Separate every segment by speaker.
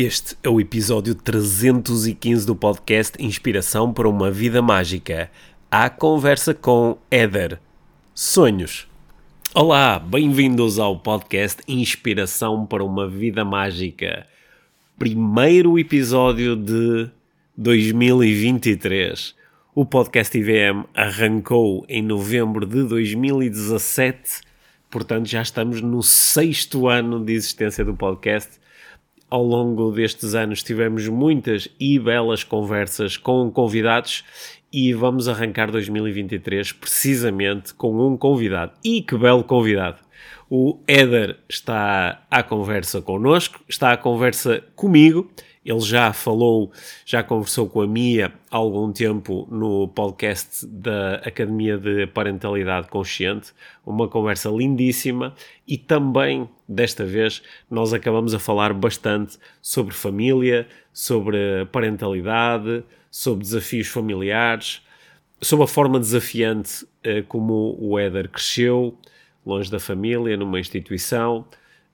Speaker 1: Este é o episódio 315 do podcast Inspiração para uma Vida Mágica. A conversa com Éder. Sonhos. Olá, bem-vindos ao podcast Inspiração para uma Vida Mágica. Primeiro episódio de 2023. O podcast IVM arrancou em novembro de 2017, portanto já estamos no sexto ano de existência do podcast ao longo destes anos tivemos muitas e belas conversas com convidados e vamos arrancar 2023 precisamente com um convidado. E que belo convidado! O Éder está à conversa connosco, está à conversa comigo ele já falou, já conversou com a Mia há algum tempo no podcast da Academia de Parentalidade Consciente, uma conversa lindíssima. E também desta vez nós acabamos a falar bastante sobre família, sobre parentalidade, sobre desafios familiares, sobre a forma desafiante eh, como o Éder cresceu, longe da família, numa instituição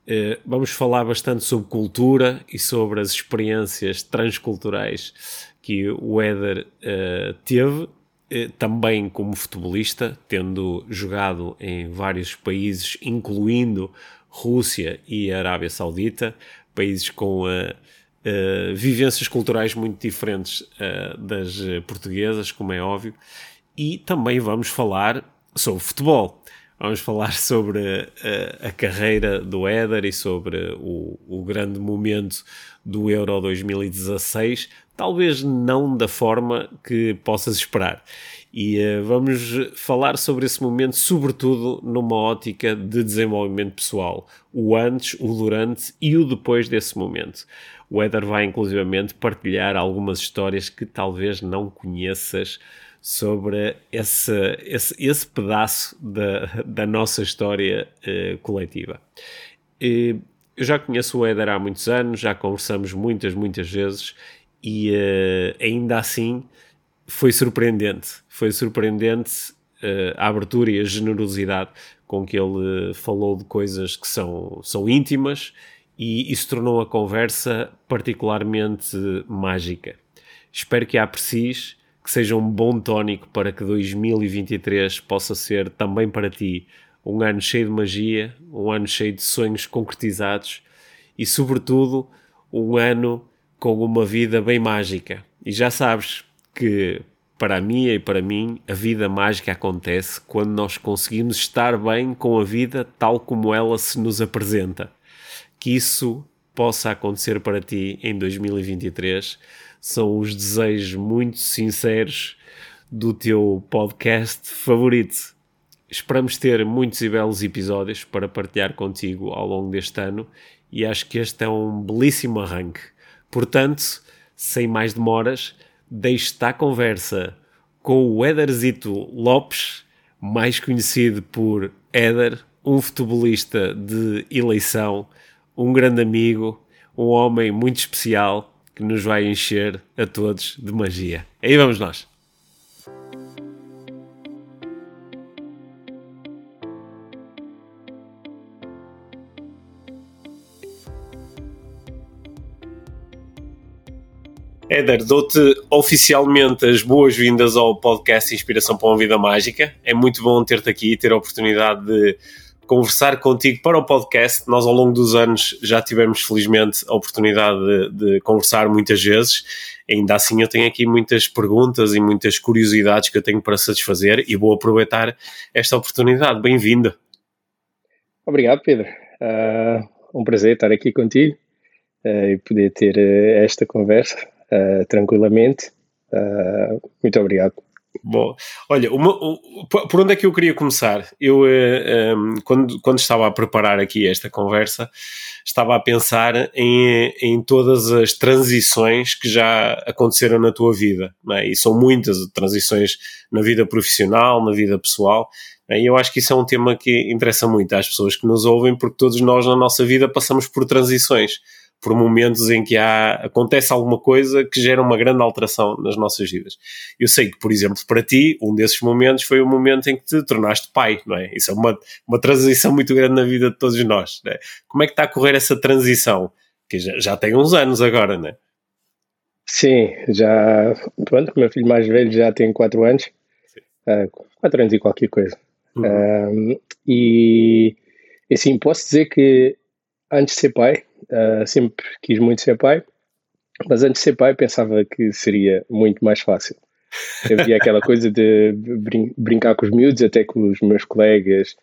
Speaker 1: Uh, vamos falar bastante sobre cultura e sobre as experiências transculturais que o Éder uh, teve, uh, também como futebolista, tendo jogado em vários países, incluindo Rússia e Arábia Saudita, países com vivências culturais muito diferentes das portuguesas, como é óbvio, e também vamos falar sobre futebol. Vamos falar sobre a, a, carreira do Éder e sobre o, o, grande momento do Euro 2016, talvez não da forma que possas esperar. E uh, vamos falar sobre esse momento, sobretudo numa ótica de desenvolvimento pessoal, o antes, o durante e o depois desse momento. O Éder vai inclusivamente partilhar algumas histórias que talvez não conheças sobre esse, esse, esse pedaço da, da nossa história uh, coletiva. eu já conheço o Éder há muitos anos, já conversamos muitas, muitas vezes e uh, ainda assim foi surpreendente. Foi surpreendente uh, a abertura e a generosidade com que ele falou de coisas que são, são íntimas e isso tornou a conversa particularmente mágica. Espero que a aprecies que seja um bom tónico para que 2023 possa ser também para ti um ano cheio de magia, um ano cheio de sonhos concretizados e, sobretudo, um ano com uma vida bem mágica. E já sabes que para mim e para mim a vida mágica acontece quando nós conseguimos estar bem com a vida tal como ela se nos apresenta. Que isso possa acontecer para ti em 2023 são os desejos muito sinceros do teu podcast favorito. Esperamos ter muitos e belos episódios para partilhar contigo ao longo deste ano e acho que este é um belíssimo arranque. Portanto, sem mais demoras, deixo-te à conversa com o Ederzito Lopes, mais conhecido por Eder, um futebolista de eleição, um grande amigo, um homem muito especial que nos vai encher a todos de magia. Aí vamos nós. Éder, dou-te oficialmente as boas-vindas ao podcast Inspiração para uma Vida Mágica. É muito bom ter-te aqui e ter a oportunidade de conversar contigo para o podcast. Nós, ao longo dos anos, já tivemos, felizmente, a oportunidade de, de, conversar muitas vezes. Ainda assim, eu tenho aqui muitas perguntas e muitas curiosidades que eu tenho para satisfazer e vou aproveitar esta oportunidade. Bem-vindo.
Speaker 2: Obrigado, Pedro. Uh, um prazer estar aqui contigo uh, e poder ter uh, esta conversa tranquilamente. muito obrigado.
Speaker 1: Bom, olha, uma, por onde é que eu queria começar? Eu, uh, eh, um, ehm, quando, quando estava a preparar aqui esta conversa, estava a pensar em, em todas as transições que já aconteceram na tua vida, é? e são muitas transições na vida profissional, na vida pessoal, é? e eu acho que isso é um tema que interessa muito às pessoas que nos ouvem, porque todos nós na nossa vida passamos por transições por momentos em que há, acontece alguma coisa que gera uma grande alteração nas nossas vidas. Eu sei que, por exemplo, para ti, um desses momentos foi o momento em que te tornaste pai, não é? Isso é uma, uma transição muito grande na vida de todos nós. É? Como é que está a correr essa transição? que já, já tem uns anos agora, não é?
Speaker 2: Sim, já. Pronto, o meu filho mais velho já tem 4 anos. 4 uh, anos e qualquer coisa. Uhum. Uh, e assim, posso dizer que antes de ser pai, uh, sempre quis muito ser pai, mas antes de ser pai pensava que seria muito mais fácil. Havia aquela coisa de brin brincar com os miúdos, até com os meus colegas.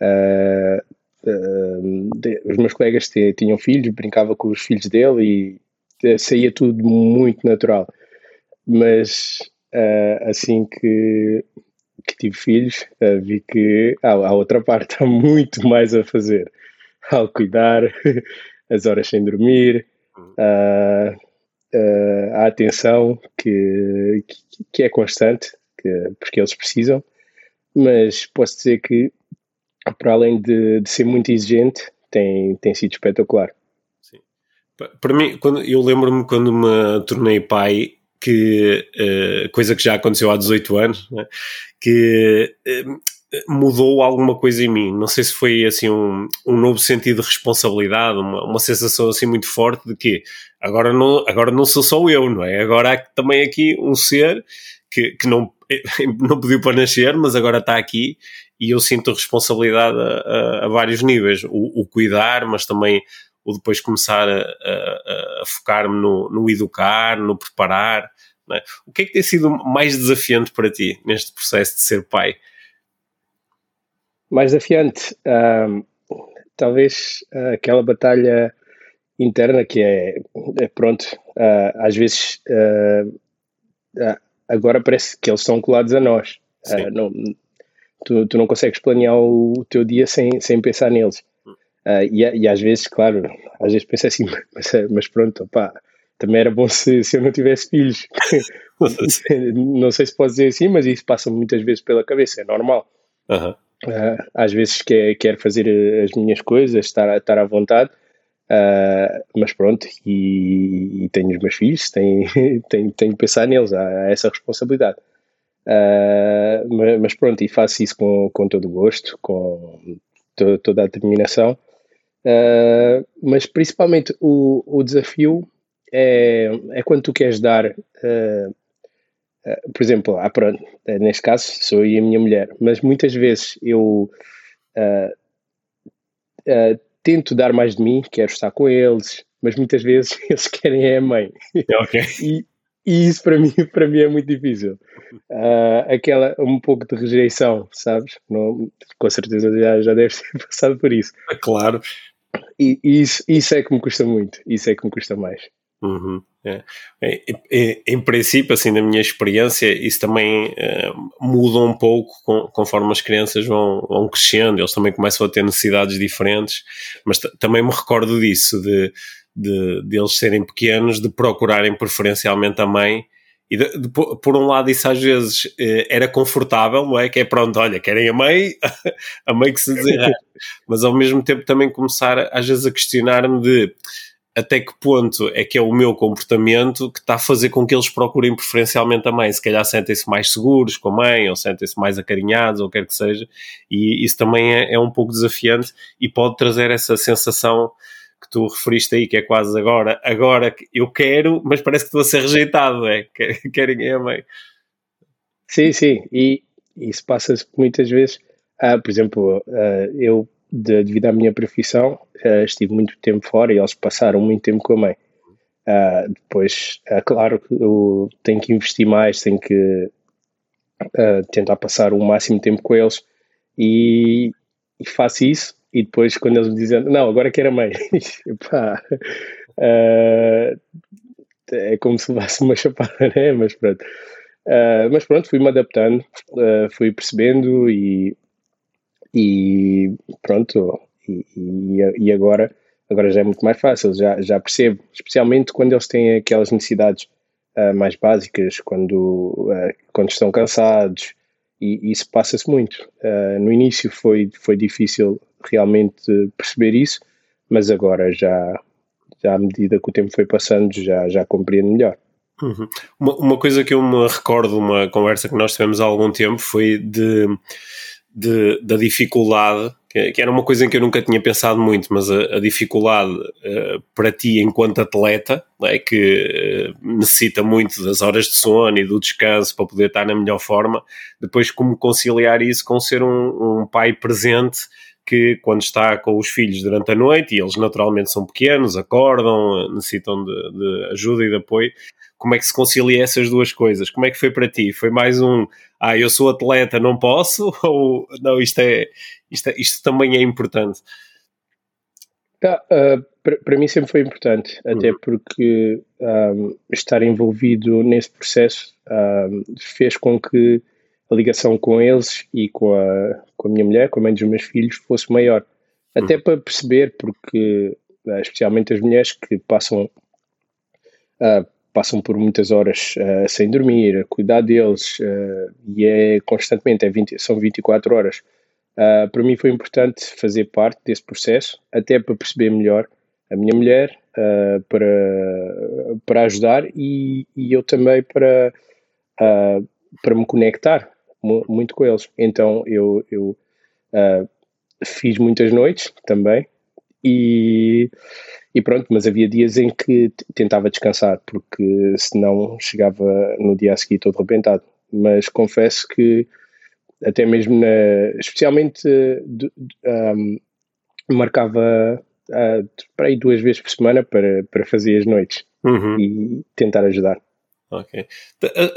Speaker 2: Uh, uh, de, os meus colegas tinham filhos, brincava com os filhos dele e saía tudo muito natural. Mas assim que, que tive filhos, vi que há, há outra parte, há muito mais a fazer. Ao cuidar, as horas sem dormir, uh, uh, a atenção que, que, que é constante, que, porque eles precisam, mas posso dizer que, para além de, de ser muito exigente, tem, tem sido espetacular.
Speaker 1: Sim. Para mim, quando, eu lembro-me quando me tornei pai, que uh, coisa que já aconteceu há 18 anos, né? que uh, mudou alguma coisa em mim. Não sei se foi assim um, um novo sentido de responsabilidade, uma, uma sensação assim muito forte de que agora não, agora não sou só eu, não é? Agora há também aqui um ser que, que não, não pediu para nascer, mas agora está aqui e eu sinto responsabilidade a, a, a vários níveis. O, o, cuidar, mas também o depois começar a, a focar-me no, no, educar, no preparar. É? O que é que tem sido mais desafiante para ti neste processo de ser pai?
Speaker 2: Mais desafiante. Um, talvez uh, aquela batalha interna que é, é pronto, uh, às vezes uh, agora parece que eles estão colados a nós. não, tu, tu não consegues planear o, teu dia sem, sem pensar neles. E, e, às vezes, claro, às vezes pensa assim, mas, mas pronto, opá, também era bom se, se eu não tivesse filhos. não sei se pode dizer assim, mas isso passa muitas vezes pela cabeça, é normal.
Speaker 1: Uhum.
Speaker 2: Uh, às vezes quer, quer fazer as minhas coisas, estar, estar à vontade, uh, mas pronto, e, e, tenho os meus filhos, tenho, tenho, tenho que pensar neles, há, essa responsabilidade. Uh, mas, mas, pronto, e faço isso com, com todo o gosto, com to, toda a determinação. mas principalmente o, o desafio é, é quando tu queres dar eh, por exemplo, ah, pronto, eh, neste caso sou eu e a minha mulher, mas muitas vezes eu uh, uh, tento dar mais de mim, quero estar com eles, mas muitas vezes eles querem é a mãe.
Speaker 1: Okay.
Speaker 2: e, e, isso para mim, para mim é muito difícil. Uh, aquela, um pouco de rejeição, sabes? Não, com certeza já, já deve ter passado por isso.
Speaker 1: Claro.
Speaker 2: E, e isso, isso é que me custa muito, isso é que me custa mais.
Speaker 1: Uhum. É. Em, em, princípio, assim, na minha experiência, isso também é, muda um pouco com, conforme as crianças vão, vão, crescendo, eles também começam a ter necessidades diferentes, mas também me recordo disso, de, de, de, eles serem pequenos, de procurarem preferencialmente a mãe. E de, de, por um lado, isso às vezes eh, era confortável, não é? Que é pronto, olha, querem a mãe, a mãe que se desenrasca. Mas ao mesmo tempo também começar, às vezes, a questionar-me de até que ponto é que é o meu comportamento que está a fazer com que eles procurem preferencialmente a mãe. Se calhar sentem-se mais seguros com a mãe, ou sentem-se mais acarinhados, ou quer que seja, e isso também é, é, um pouco desafiante e pode trazer essa sensação que tu referiste aí, que é quase agora, agora eu quero, mas parece que estou a ser rejeitado, é? Querem a mãe.
Speaker 2: Sim, sim, e isso passa-se muitas vezes. Ah, por exemplo, ah, eu de, devido à minha profissão, uh, estive muito tempo fora e eles passaram muito tempo com a mãe. Uh, depois, uh, claro que eu tenho que investir mais, tenho que tentar passar o máximo tempo com eles e, e, faço isso. E depois, quando eles me dizem, não, agora quero a mãe, Epá, é como se levasse uma chapada, né? Mas pronto. mas pronto, fui-me adaptando, fui percebendo e e pronto, e, e, agora, agora já é muito mais fácil, já, já percebo, especialmente quando eles têm aquelas necessidades uh, mais básicas, quando, uh, quando estão cansados, e, isso passa-se muito. Uh, no início foi, foi difícil realmente perceber isso, mas agora já, já à medida que o tempo foi passando, já, já compreendo melhor.
Speaker 1: Uhum. Uma, uma coisa que eu me recordo, uma conversa que nós tivemos há algum tempo, foi de de, da dificuldade que, que, era uma coisa em que eu nunca tinha pensado muito, mas a, a dificuldade uh, para ti enquanto atleta, é, que uh, necessita muito das horas de sono e do descanso para poder estar na melhor forma, depois como conciliar isso com ser um, um pai presente que quando está com os filhos durante a noite, e eles naturalmente são pequenos, acordam, necessitam de, de ajuda e de apoio, como é que se concilia essas duas coisas? Como é que foi para ti? Foi mais um, ah, eu sou atleta, não posso? Ou não, isto, é, isto, é, isto também é importante?
Speaker 2: Ah, uh, para mim sempre foi importante, até uhum. porque um, estar envolvido nesse processo um, fez com que a ligação com eles e com a, com a minha mulher, com a mãe dos meus filhos, fosse maior. Até uhum. para perceber, porque ah, especialmente as mulheres que passam uh, passam por muitas horas uh, sem dormir, a cuidar deles, uh, e é constantemente, é 20, são 24 horas. Uh, para mim foi importante fazer parte desse processo, até para perceber melhor a minha mulher, para, para ajudar e, e eu também para, para me conectar muito com eles. Então eu, eu fiz muitas noites também e e pronto, mas havia dias em que tentava descansar, porque senão chegava no dia a seguir todo arrebentado. Mas confesso que até mesmo na, especialmente um, marcava uh, para aí duas vezes por semana para, para fazer as noites uhum. e tentar ajudar.
Speaker 1: Ok.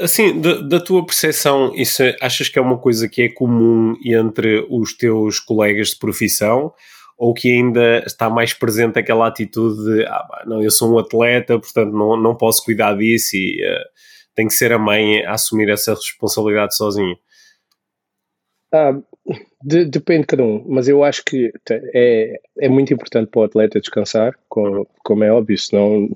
Speaker 1: Assim, da, da, tua percepção, isso é, achas que é uma coisa que é comum entre os teus colegas de profissão ou que ainda está mais presente aquela atitude de ah, não, eu sou um atleta, portanto não, não posso cuidar disso e uh, tem que ser a mãe a assumir essa responsabilidade sozinha?
Speaker 2: Ah, de, depende de cada um, mas eu acho que é, é muito importante para o atleta descansar, como, como é óbvio, senão,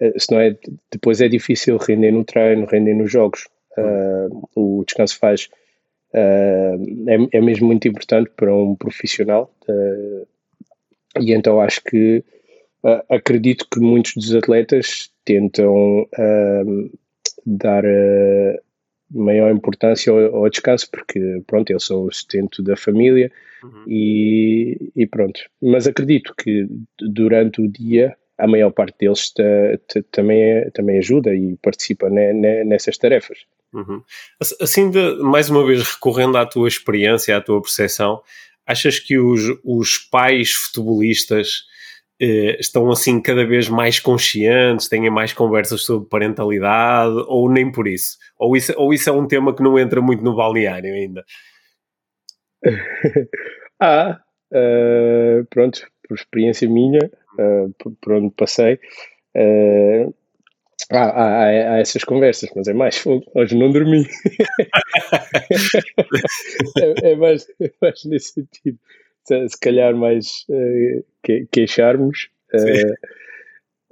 Speaker 2: eh, senão é, depois é difícil render no treino, render nos jogos. Uh, o descanso faz uh, é, é mesmo muito importante para um profissional uh, e então acho que uh, acredito que muitos dos atletas tentam dar maior importância ao, ao, descanso porque pronto, eu sou o sustento da família uhum. e, e, pronto, mas acredito que durante o dia a maior parte deles também, também ajuda e participa nessas tarefas.
Speaker 1: Uhum. Assim, de, mais uma vez, recorrendo à tua experiência, à tua percepção, achas que os, os pais futebolistas eh, estão assim cada vez mais conscientes, têm mais conversas sobre parentalidade, ou nem por isso? Ou isso, ou isso é um tema que não entra muito no balneário ainda?
Speaker 2: ah, uh, pronto, por experiência minha, uh, por, por, onde passei, uh, Há, há, há, essas conversas, mas é mais fogo. Hoje não dormi. é, é, mais, é, mais, nesse sentido. Se, se calhar mais uh, que, queixarmos. Uh,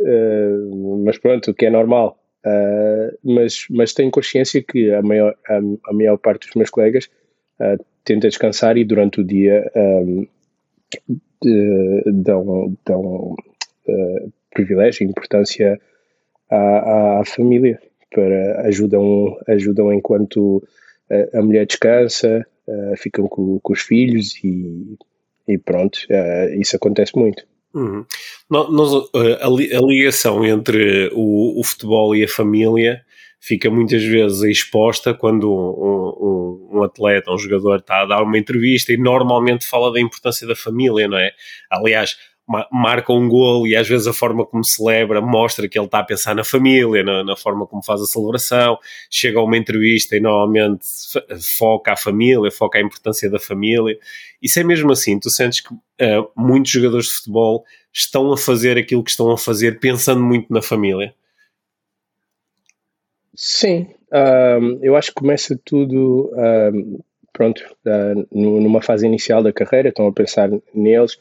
Speaker 2: uh, mas pronto, o que é normal. mas, mas tenho consciência que a maior, a, a maior parte dos meus colegas tenta descansar e durante o dia um, de, dão, dão privilégio e importância à, à família, para ajudam, ajudam enquanto a, a mulher descansa, uh, ficam com, com, os filhos e, e pronto, uh, isso acontece muito.
Speaker 1: Uhum. A, a, ligação entre o, o, futebol e a família fica muitas vezes exposta quando um, um, um, atleta, um jogador está a dar uma entrevista e normalmente fala da importância da família, não é? Aliás, marca um gol e às vezes a forma como celebra mostra que ele está a pensar na família, na, na, forma como faz a celebração. Chega a uma entrevista e normalmente foca a família, foca a importância da família. Isso é mesmo assim. Tu sentes que uh, muitos jogadores de futebol estão a fazer aquilo que estão a fazer pensando muito na família?
Speaker 2: Sim, um, eu acho que começa tudo, um, pronto, uh, numa fase inicial da carreira, estão a pensar neles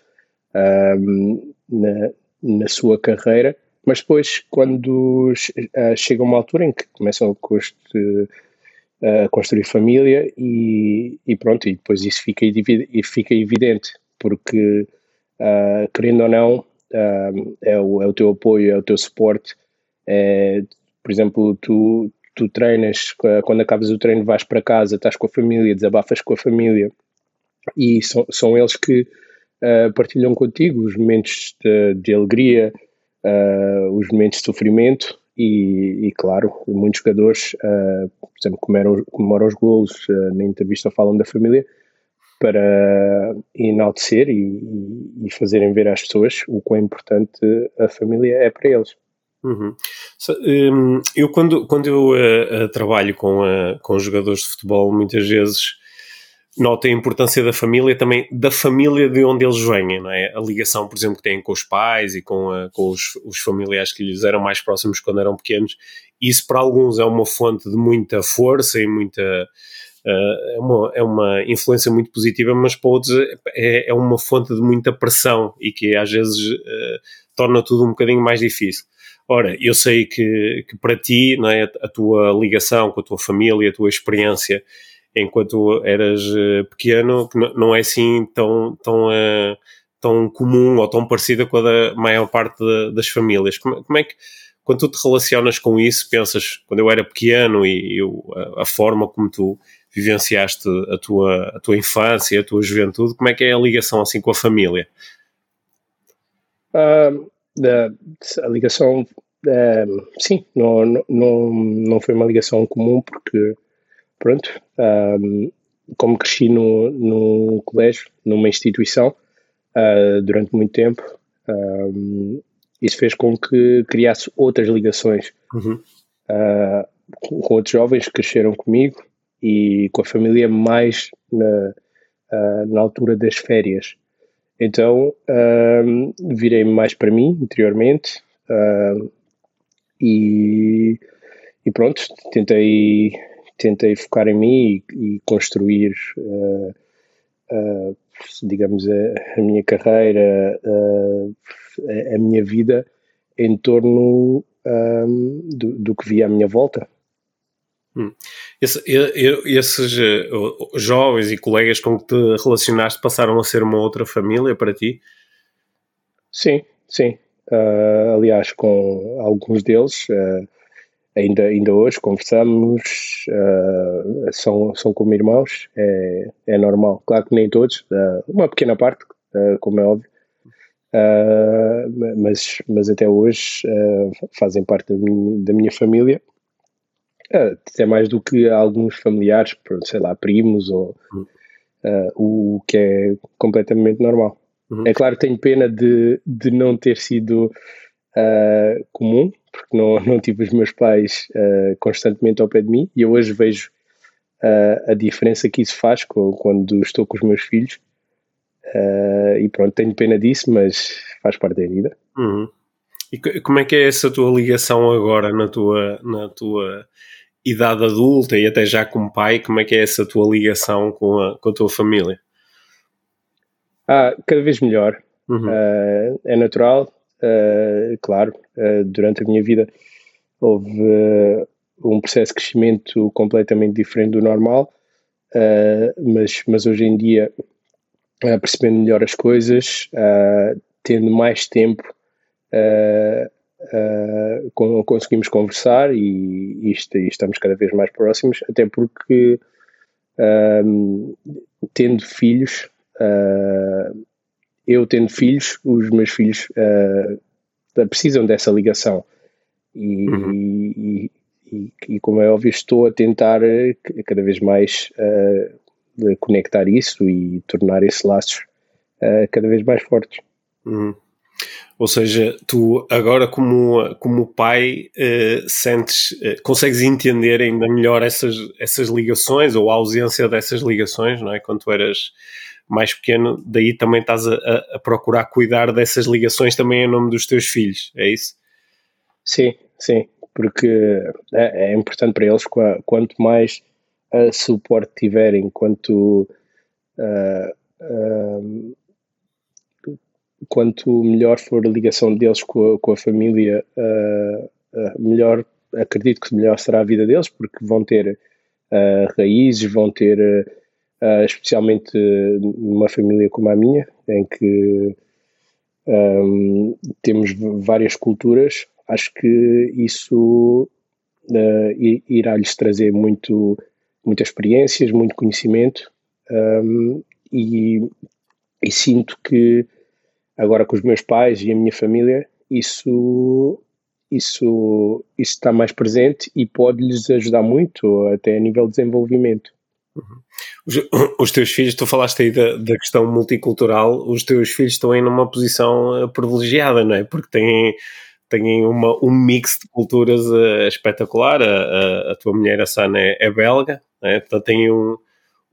Speaker 2: um, na, na sua carreira, mas depois, quando uh, chega uma altura em que começam a, construir, a construir família e, e, pronto, e depois isso fica, fica evidente, porque uh, querendo ou não, uh, é, o, é o teu apoio, é o teu suporte. É, por exemplo, tu, tu treinas, quando acabas o treino vais para casa, estás com a família, desabafas com a família, e são, são eles que uh, partilham contigo os momentos de, de alegria, uh, os momentos de sofrimento e, e claro, muitos jogadores, uh, por exemplo, comemoram, comemoram os golos, na entrevista falam da família, para enaltecer e, e, fazerem ver às pessoas o quão importante a família é para eles.
Speaker 1: Uhum. Um, eu quando, quando eu uh, trabalho com, uh, com jogadores de futebol, muitas vezes nota a importância da família, também da família de onde eles vêm, não é? A ligação, por exemplo, que têm com os pais e com, a, com os, os, familiares que lhes eram mais próximos quando eram pequenos. Isso para alguns é uma fonte de muita força e muita. Uh, é, uma, é uma influência muito positiva, mas para outros é, é uma fonte de muita pressão e que às vezes uh, torna tudo um bocadinho mais difícil. Ora, eu sei que, que para ti, não é, a tua ligação com a tua família, a tua experiência enquanto eras eh, pequeno, que não é assim tão, tão, uh, tão comum ou tão parecida com a da maior parte de, das famílias. Como, como, é que, quando tu te relacionas com isso, pensas, quando eu era pequeno e eu, a, a, forma como tu vivenciaste a tua, a tua infância, a tua juventude, como é que é a ligação assim com a família?
Speaker 2: Uh, a ligação, uh, sim, não, não, não foi uma ligação comum porque pronto, um, como cresci no, no colégio, numa instituição, uh, durante muito tempo, um, isso fez com que criasse outras ligações uhum. uh, com, outros jovens que cresceram comigo e com a família mais na, uh, na altura das férias. Então virei mais para mim interiormente e, e pronto, tentei tentei focar em mim e, e construir, uh, uh, digamos, a, a, minha carreira, uh, a, a, minha vida em torno um, do, do, que via à minha volta.
Speaker 1: Hum. Esse, esses jovens e colegas com que te relacionaste passaram a ser uma outra família para ti?
Speaker 2: Sim, sim. aliás, com alguns deles ainda, ainda hoje conversamos, uh, são, são como irmãos, é, é normal. Claro que nem todos, uh, uma pequena parte, uh, como é óbvio, mas, mas até hoje fazem parte da minha, da minha família. até mais do que alguns familiares, sei lá, primos ou uhum. o que é completamente normal. Uhum. É claro que tenho pena de, de não ter sido comum, porque não, não tive os meus pais uh, constantemente ao pé de mim e eu hoje vejo uh, a diferença que isso faz quando estou com os meus filhos. Uh, e pronto, tenho pena disso, mas faz parte da vida.
Speaker 1: Uhum. E como é que é essa tua ligação agora na tua, na tua idade adulta e até já como pai? Como é que é essa tua ligação com a, com a tua família?
Speaker 2: Ah, cada vez melhor. Uhum. Uh, é natural, uh, claro, uh, durante a minha vida houve uh, um processo de crescimento completamente diferente do normal, mas, mas hoje em dia, percebendo melhor as coisas, tendo mais tempo, conseguimos conversar e, e, e, estamos cada vez mais próximos, até porque tendo filhos, eu tendo filhos, os meus filhos uh, precisam dessa ligação. E, uhum. e, e, e, como é óbvio, estou a tentar eh, cada vez mais uh, conectar isso e tornar esses laços uh, cada vez mais fortes.
Speaker 1: Uhum. Ou seja, tu agora como, como pai uh, sentes, uh, consegues entender ainda melhor essas, essas ligações ou a ausência dessas ligações, não é? Quando tu eras mais pequeno, daí também estás a, a, procurar cuidar dessas ligações também em nome dos teus filhos, é isso?
Speaker 2: Sim, sim, porque é, é importante para eles quanto mais uh, suporte tiverem, quanto uh, uh, quanto melhor for a ligação deles com a, com a família, melhor acredito que melhor será a vida deles, porque vão ter raízes, vão ter uh, especialmente numa família como a minha, em que um, temos várias culturas, acho que isso uh, irá-lhes trazer muito, muitas experiências, muito conhecimento um, e, e sinto que agora com os meus pais e a minha família, isso, isso, isso está mais presente e pode-lhes ajudar muito, até a nível de desenvolvimento.
Speaker 1: Os, os, teus filhos, tu falaste aí da, da, questão multicultural, os teus filhos estão aí numa posição eh, privilegiada, não é? Porque têm, têm uma, um mix de culturas uh, espetacular. A, a, a, tua mulher, a Sana, é, é belga, é? portanto têm um,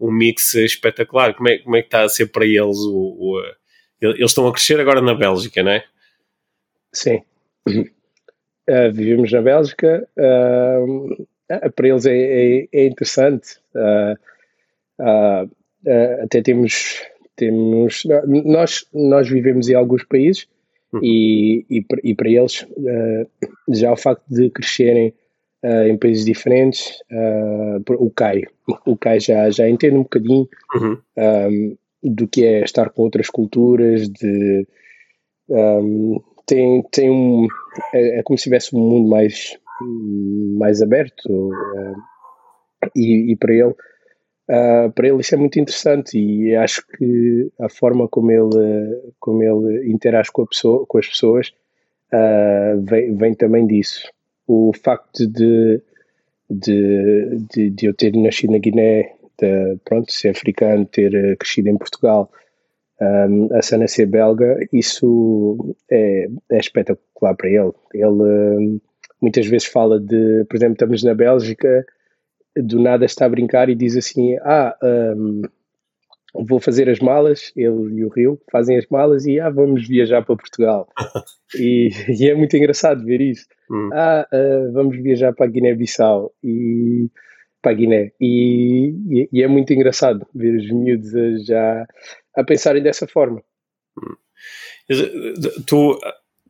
Speaker 1: um mix espetacular. Como é, como é que está a ser para eles o, o eles estão a crescer agora na Bélgica, não é?
Speaker 2: Sim. Uh, vivemos na Bélgica. Uh, para eles é, é, é interessante. Uh, até temos, temos nós, nós vivemos em alguns países hum. e, e, e, para eles já o facto de crescerem em países diferentes, o CAI, o CAI já, já entende um bocadinho. Uhum do que é estar com outras culturas, de um, tem, tem um é, é, como se tivesse um mundo mais mais aberto uh, e, e, para ele uh, para ele isso é muito interessante e acho que a forma como ele como ele interage com pessoa com as pessoas uh, vem, vem também disso o facto de de, de, de eu ter nascido na Guiné de, pronto, ser africano, ter eh, crescido em Portugal, um, a Sana ser belga, isso é, é, espetacular para ele. Ele muitas vezes fala de, por exemplo, estamos na Bélgica, do nada está a brincar e diz assim: Ah, um, vou fazer as malas, ele e o Rio fazem as malas e ah, vamos viajar para Portugal. e, e, é muito engraçado ver isso. Hum. Ah, uh, vamos viajar para Guiné-Bissau. E para a Guiné. E, e, e, é muito engraçado ver os miúdos já a pensarem dessa forma.
Speaker 1: Tu,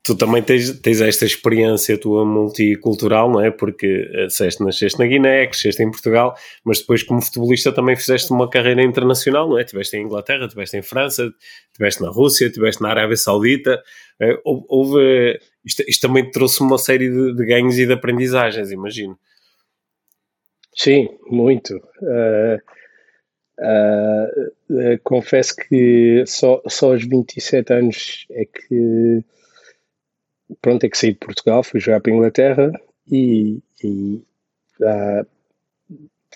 Speaker 1: tu também tens, tens esta experiência tua multicultural, não é? Porque eh, disseste, nasceste na Guiné, cresceste em Portugal, mas depois como futebolista também fizeste uma carreira internacional, não é? Tiveste em Inglaterra, tiveste em França, tiveste na Rússia, tiveste na Arábia Saudita. É, houve, isto, isto também te trouxe uma série de, de ganhos e de aprendizagens, imagino.
Speaker 2: Sim, muito. Uh, uh, uh, confesso que só, só aos 27 anos é que pronto, é que saí de Portugal, fui jogar para a Inglaterra e, e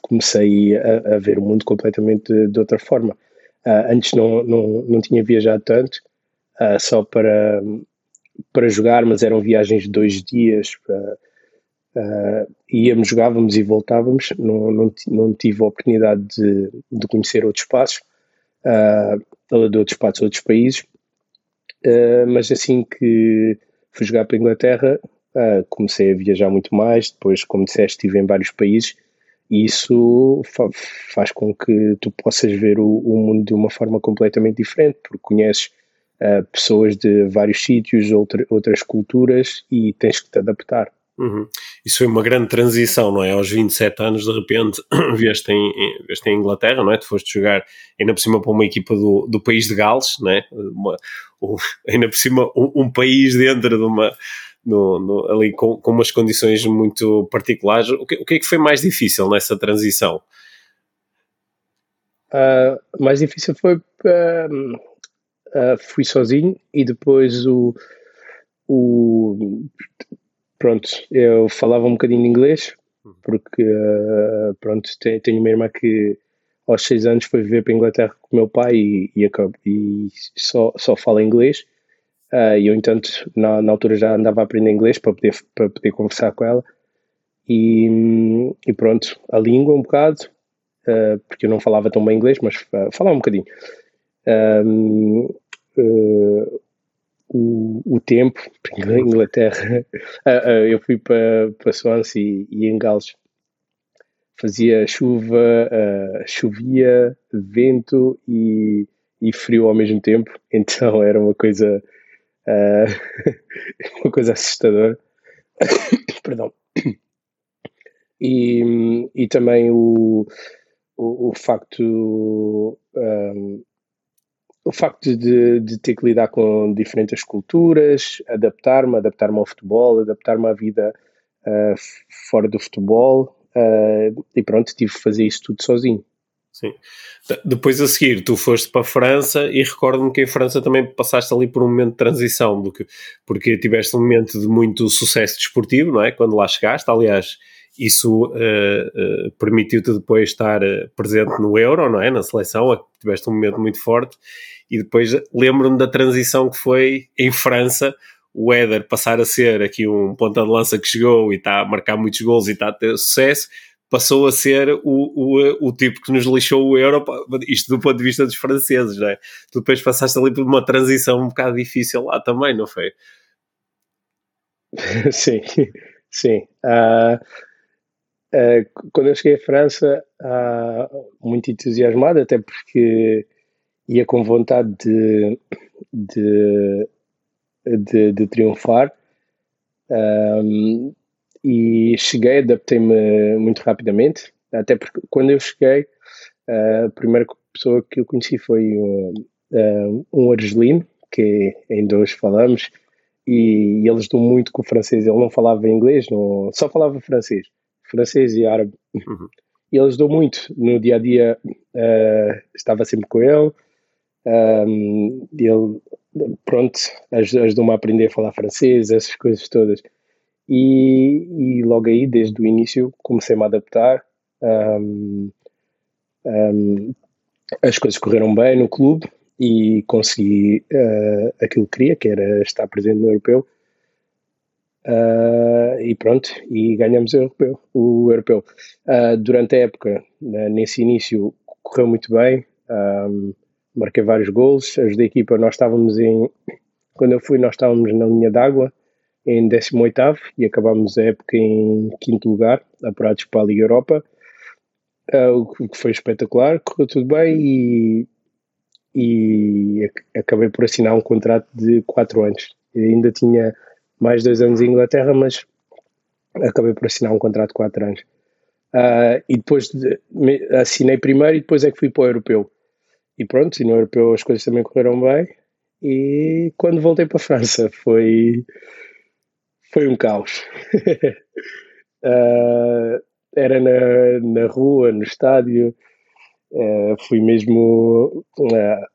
Speaker 2: comecei a, a, ver o mundo completamente de, de outra forma. antes não, não, não tinha viajado tanto, só para, para jogar, mas eram viagens de dois dias. Íamos, jogávamos e voltávamos, não, não, não tive a oportunidade de, de conhecer outros espaços, de outros espaços, outros países, mas assim que fui jogar para a Inglaterra, uh, comecei a viajar muito mais, depois, como disseste, estive em vários países, e isso fa faz com que tu possas ver o, o, mundo de uma forma completamente diferente, porque conheces pessoas de vários sítios, outra, outras culturas, e tens que te adaptar.
Speaker 1: Uhum. Isso foi uma grande transição, não é? Aos 27 anos, de repente, vieste em, vieste em Inglaterra, não é? Tu foste jogar ainda por cima para uma equipa do, do país de Gales, não é? Uma, um, ainda por cima um, um, país dentro de uma. No, no, ali com, com umas condições muito particulares. O que, o que é que foi mais difícil nessa transição?
Speaker 2: Uh, mais difícil foi. Uh, uh, fui sozinho e depois o, o pronto, eu falava um bocadinho de inglês, uhum. porque, uh, pronto, tenho, tenho uma irmã que aos seis anos foi viver para a Inglaterra com o meu pai e, e, e só, só fala inglês. Uh, e eu, entanto, na, na altura já andava a aprender inglês para poder, para poder conversar com ela. E, e pronto, a língua um bocado, uh, porque eu não falava tão bem inglês, mas falava um bocadinho. Um, o, o tempo, em Inglaterra, ah, ah, eu fui para, para Swansea e, e em Gales fazia chuva, uh, chovia, vento e, e, frio ao mesmo tempo, então era uma coisa uh, uma coisa assustadora. Perdão. E, e também o, o, o facto um, o facto de, de, ter que lidar com diferentes culturas, adaptar-me, adaptar-me ao futebol, adaptar-me à vida uh, fora do futebol, uh, e pronto, tive que fazer isso tudo sozinho.
Speaker 1: Sim. Depois a seguir, tu foste para a França e recordo-me que em França também passaste ali por um momento de transição, porque tiveste um momento de muito sucesso desportivo, não é? Quando lá chegaste, aliás, isso uh, uh, permitiu-te depois estar uh, presente no Euro, não é? Na seleção, tiveste um momento muito forte e depois lembro-me da transição que foi em França, o Éder passar a ser aqui um ponta de lança que chegou e está a marcar muitos gols e está a ter sucesso, passou a ser o, o, o tipo que nos lixou o euro, isto do ponto de vista dos franceses, não é? Tu depois passaste ali por uma transição um bocado difícil lá também, não foi?
Speaker 2: Sim, sim. Uh, uh, quando eu cheguei à França, uh, muito entusiasmado, até porque ia com vontade de, de, de, de triunfar. Um, e cheguei, adaptei-me muito rapidamente, até porque quando eu cheguei, a primeira pessoa que eu conheci foi um, um argelino, que ainda hoje falamos, e, ele ajudou muito com o francês. Ele não falava inglês, não, só falava francês, francês e árabe. Uhum. E ele ajudou muito no dia a dia, uh, estava sempre com ele. Um, ele, pronto, ajudou-me a aprender a falar francês, essas coisas todas. E, e logo aí, desde o início, comecei-me a adaptar. Um, um, as coisas correram bem no clube e consegui uh, aquilo que queria, que era estar presente no europeu. Uh, e pronto, e ganhamos o europeu. O europeu. Uh, durante a época, nesse início, correu muito bem. Um, marquei vários gols, ajudei a equipa. Nós estávamos em. Quando eu fui, nós estávamos na linha d'água em 18 e acabámos a época em quinto lugar, apurados para a Liga Europa, uh, o que foi espetacular, correu tudo bem e, e acabei por assinar um contrato de 4 anos. Eu ainda tinha mais dois anos em Inglaterra, mas acabei por assinar um contrato de 4 anos. Uh, e depois de, me, assinei primeiro e depois é que fui para o Europeu. E pronto, e no Europeu as coisas também correram bem. E quando voltei para a França foi foi um caos. uh, era na, na rua, no estádio, uh, fui mesmo. Uh,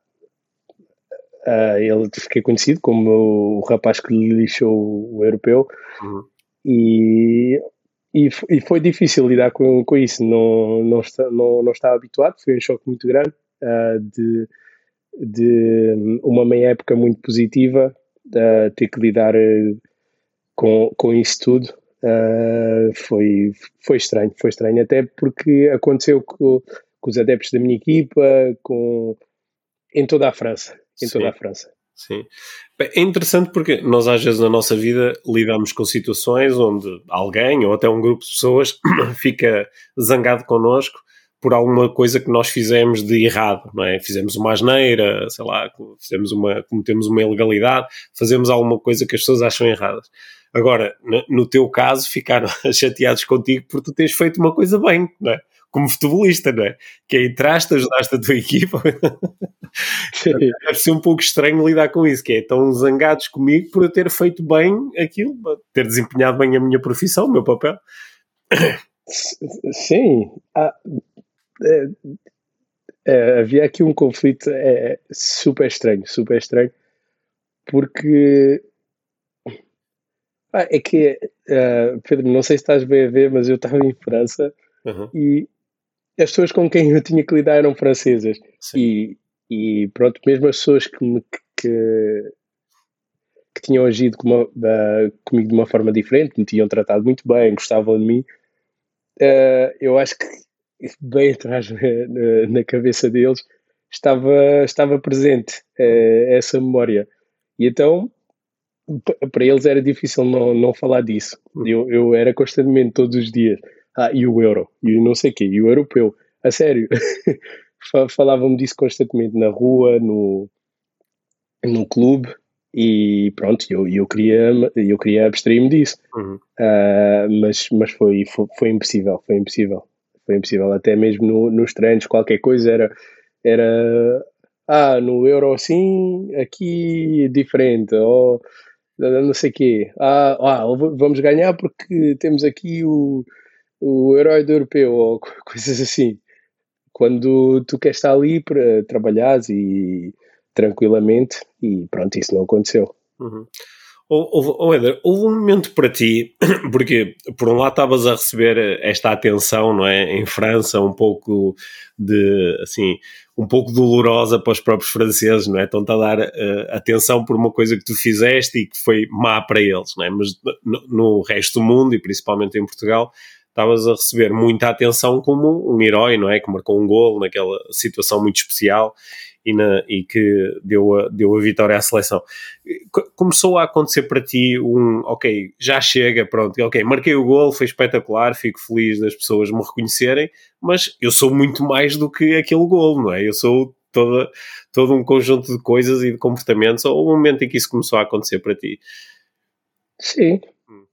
Speaker 2: ele fiquei conhecido como o rapaz que lixou o europeu uhum. e, e, e, foi difícil lidar com, com isso. Não, não, está, não, não estava habituado, foi um choque muito grande de, de uma meia época muito positiva, ter que lidar com, com isso tudo uh, foi, foi estranho, foi estranho até porque aconteceu com, com, os adeptos da minha equipa, com, em toda a França, em Sim. toda a França.
Speaker 1: Sim. É interessante porque nós às vezes na nossa vida lidamos com situações onde alguém ou até um grupo de pessoas fica zangado connosco por alguma coisa que nós fizemos de errado, não é? Fizemos uma asneira, sei lá, fizemos uma, cometemos uma ilegalidade, fazemos alguma coisa que as pessoas acham erradas. Agora, no, no teu caso, ficaram chateados contigo por tu teres feito uma coisa bem, não é? Como futebolista, não é? Que entraste, ajudaste a tua equipa. Deve ser um pouco estranho lidar com isso, que é tão zangados comigo por eu ter feito bem aquilo, ter desempenhado bem a minha profissão, o meu papel.
Speaker 2: Sim. Ah, é, é, havia aqui um conflito é, super estranho, super estranho, porque ah, é que, uh, Pedro, não sei se estás bem a ver, mas eu estava em França uhum. e as pessoas com quem eu tinha que lidar eram francesas. E, e pronto, mesmo as pessoas que, me, que, que tinham agido com uma, uh, comigo de uma forma diferente, me tinham tratado muito bem, gostavam de mim, uh, eu acho que bem atrás na, na, cabeça deles estava, estava presente uh, essa memória. E então para eles era difícil não, não falar disso. Eu, eu era constantemente, todos os dias, ah, e o euro, e não sei o quê, e o europeu. A sério, falavam-me disso constantemente na rua, no, no clube, e pronto, eu, eu queria, eu queria abstrair-me disso. Uhum. Uh, mas mas foi, foi, foi, impossível, foi impossível. Foi impossível, até mesmo no, nos treinos, qualquer coisa era, era ah, no euro assim, aqui diferente, ou não sei o quê. Ah, ah, vamos ganhar porque temos aqui o, o herói do europeu, ou coisas assim. quando tu queres estar ali para trabalhares e tranquilamente e pronto, isso não aconteceu.
Speaker 1: Uhum. Houve, oh, Eder, houve um momento para ti, porque por um lado estavas a receber esta atenção, não é, em França, um pouco de, assim, um pouco dolorosa para os próprios franceses, não é? Estão-te a dar uh, atenção por uma coisa que tu fizeste e que foi má para eles, não é? Mas no, no resto do mundo, e principalmente em Portugal, estavas a receber muita atenção como um herói, não é? Que marcou um gol naquela situação muito especial e, na, e que deu a, deu a vitória à seleção. Começou a acontecer para ti um, ok, já chega, pronto, ok, marquei o gol, foi espetacular, fico feliz das pessoas me reconhecerem, mas eu sou muito mais do que aquele gol, não é? Eu sou toda, todo um conjunto de coisas e de comportamentos, ou o momento em que isso começou a acontecer para ti?
Speaker 2: Sim,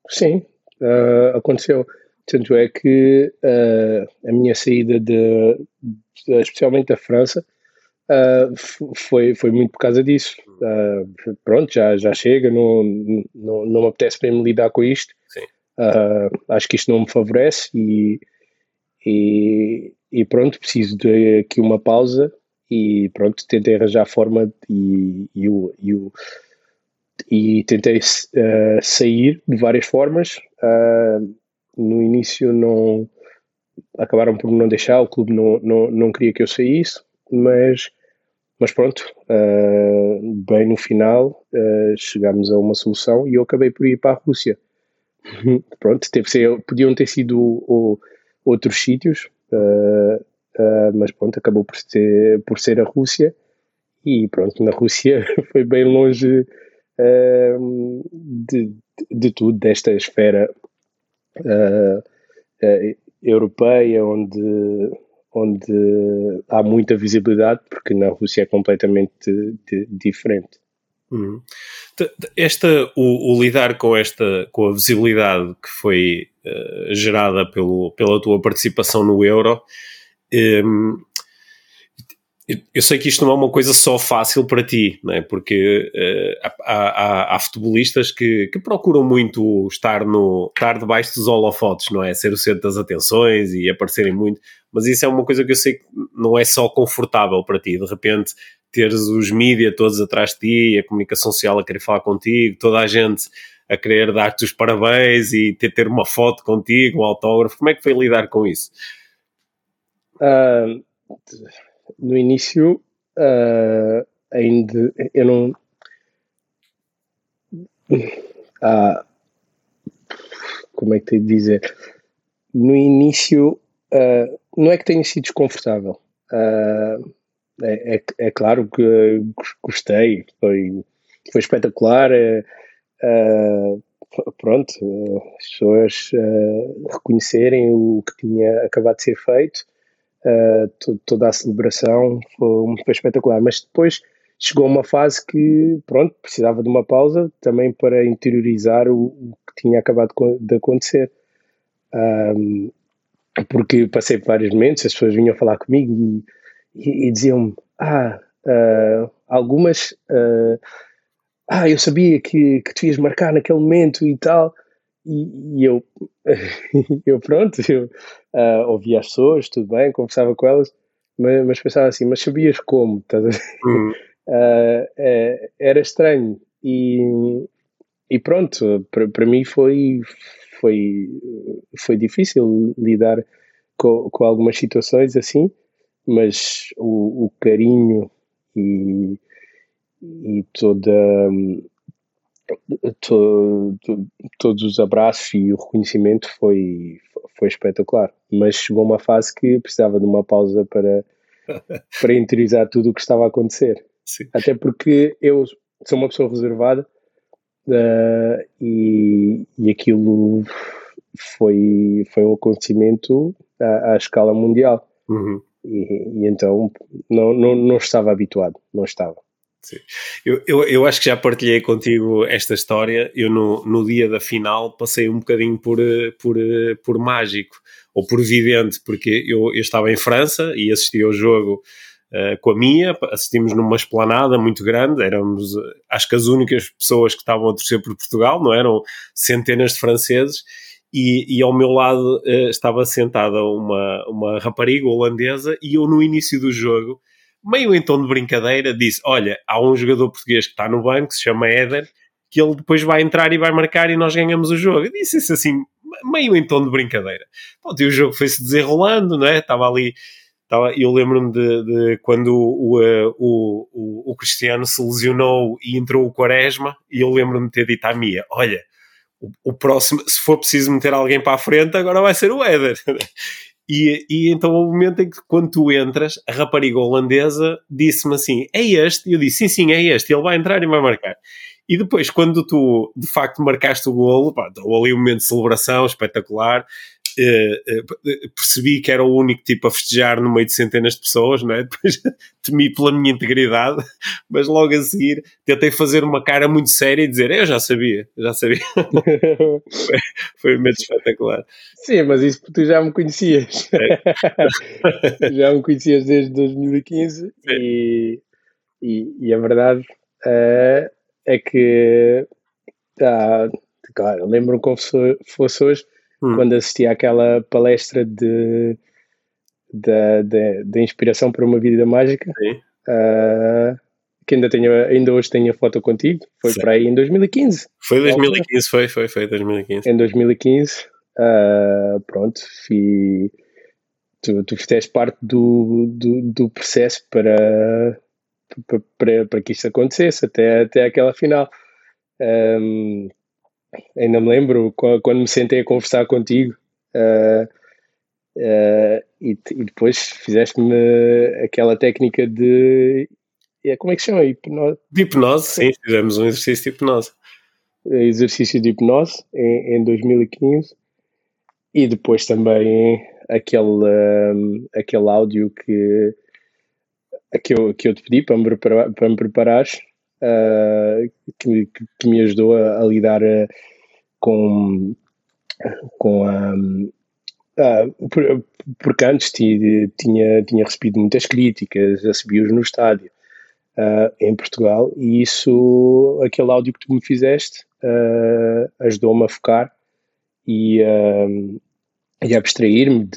Speaker 2: sim, uh, aconteceu. Tanto é que uh, a minha saída de, de, especialmente da França, Uh, foi, foi muito por causa disso. Uh, pronto, já, já chega, não, não, não me apetece mesmo lidar com isto. Uh, acho que isto não me favorece e, e, e, pronto, preciso de aqui uma pausa e pronto, tentei arranjar forma e, e, o, e, o, e tentei sair de várias formas. No início não acabaram por não deixar, o clube não, não, não queria que eu saísse, mas mas pronto, uh, bem no final uh, chegámos a uma solução e eu acabei por ir para a Rússia. pronto, teve ser, podiam ter sido o, outros sítios, uh, mas pronto, acabou por ser, por ser a Rússia e pronto, na Rússia foi bem longe de, de tudo, desta esfera europeia onde onde há muita visibilidade, porque na Rússia é completamente de, diferente.
Speaker 1: Uhum. Esta, o, o, lidar com esta, com a visibilidade que foi uh, gerada pelo, pela tua participação no Euro, um, eu sei que isto não é uma coisa só fácil para ti, não é? porque uh, há, há, há, futebolistas que, que, procuram muito estar, no, estar debaixo dos holofotes, não é? Ser o centro das atenções e aparecerem muito, mas isso é uma coisa que eu sei que não é só confortável para ti, de repente teres os mídias todos atrás de ti, a comunicação social a querer falar contigo, toda a gente a querer dar-te os parabéns e ter, ter uma foto contigo, um autógrafo, como é que foi lidar com isso?
Speaker 2: Uh no início uh, ainda eu não ah, como é que tenho de dizer? No início uh, não é que tenha sido desconfortável. Uh, é, é, é, claro que gostei foi, foi espetacular uh, pronto as pessoas reconhecerem o que tinha acabado de ser feito uh, toda a celebração foi, foi espetacular. Mas depois chegou uma fase que, pronto, precisava de uma pausa também para interiorizar o, o que tinha acabado de acontecer. Um, porque passei por vários momentos, as pessoas vinham falar comigo e, e, e diziam-me: Ah, uh, algumas. Uh, ah, eu sabia que, que tu ias marcar naquele momento e tal. E, e eu, eu, pronto, eu uh, ouvia as pessoas, tudo bem, conversava com elas, mas, mas pensava assim, mas sabias como? Uhum. Uh, é, era estranho. E, e pronto, para mim foi, foi, foi difícil lidar com, com algumas situações assim, mas o, o carinho e, e toda to, to, todos os abraços e o reconhecimento foi, foi espetacular. Mas chegou uma fase que precisava de uma pausa para, para interiorizar tudo o que estava a acontecer. Sim. Até porque eu sou uma pessoa reservada uh, e, e aquilo foi, foi um acontecimento à, à escala mundial. Uhum. E, e, então não, não, não estava habituado, não estava.
Speaker 1: Sim. Eu, eu, eu, acho que já partilhei contigo esta história. Eu, no, no dia da final, passei um bocadinho por, por, por mágico ou por vidente, porque eu, eu estava em França e assisti ao jogo uh, com a minha. Assistimos numa esplanada muito grande. Éramos, acho que, as únicas pessoas que estavam a torcer por Portugal, não eram centenas de franceses. e, e ao meu lado uh, estava sentada uma, uma rapariga holandesa e eu no início do jogo, meio em tom de brincadeira, disse, olha, há um jogador português que está no banco, se chama Éder, que ele depois vai entrar e vai marcar e nós ganhamos o jogo. Eu disse isso assim, meio em tom de brincadeira. Pronto, e o jogo foi-se desenrolando, não é? Estava ali eu lembro-me de, de, quando o, o, o, o, Cristiano se lesionou e entrou o Quaresma, e eu lembro-me de ter dito à Mia: Olha, o, próximo, se for preciso meter alguém para a frente, agora vai ser o Éder. E, e então houve um momento em que, quando tu entras, a rapariga holandesa disse-me assim: É este? E eu disse: Sim, sim, é este. Ele vai entrar e vai marcar. E depois, quando tu de facto marcaste o golo, pá, ali um momento de celebração espetacular. Uh, uh, percebi que era o único tipo a festejar no meio de centenas de pessoas, não é? Depois temi pela minha integridade, mas logo a seguir tentei fazer uma cara muito séria e dizer: Eu já sabia, já sabia. foi, foi espetacular.
Speaker 2: Sim, mas isso tu já me conhecias. É. já me conhecias desde 2015 e, e, e, a verdade uh, é que, ah, claro, lembro-me como fosse hoje hum. quando assisti àquela palestra de, de, de, de, inspiração para uma vida mágica. Uh, que ainda, tenho, ainda hoje tenho a foto contigo, foi Sim. para aí em 2015.
Speaker 1: Foi 2015, foi, foi, foi 2015.
Speaker 2: Em 2015, uh, ah, pronto, fui, tu, tu fizeste parte do, do, do processo para, para, para, para, que isto acontecesse, até, até aquela final. Um, ainda me lembro quando me sentei a conversar contigo uh, uh, e, e, depois fizeste-me aquela técnica de. É, como é que se chama?
Speaker 1: Hipnose? De hipnose, sim, fizemos um exercício de hipnose.
Speaker 2: Exercício de hipnose em, em 2015 e depois também aquele, um, aquele áudio que, que, eu, que eu te pedi para me, preparar, para me preparares uh, que, que, me ajudou a, a lidar uh, com, com a. Uh, porque antes tinha, tinha recebido muitas críticas, recebi-os no estádio uh, em Portugal e isso, aquele áudio que tu me fizeste, ajudou-me a focar e, e abstrair-me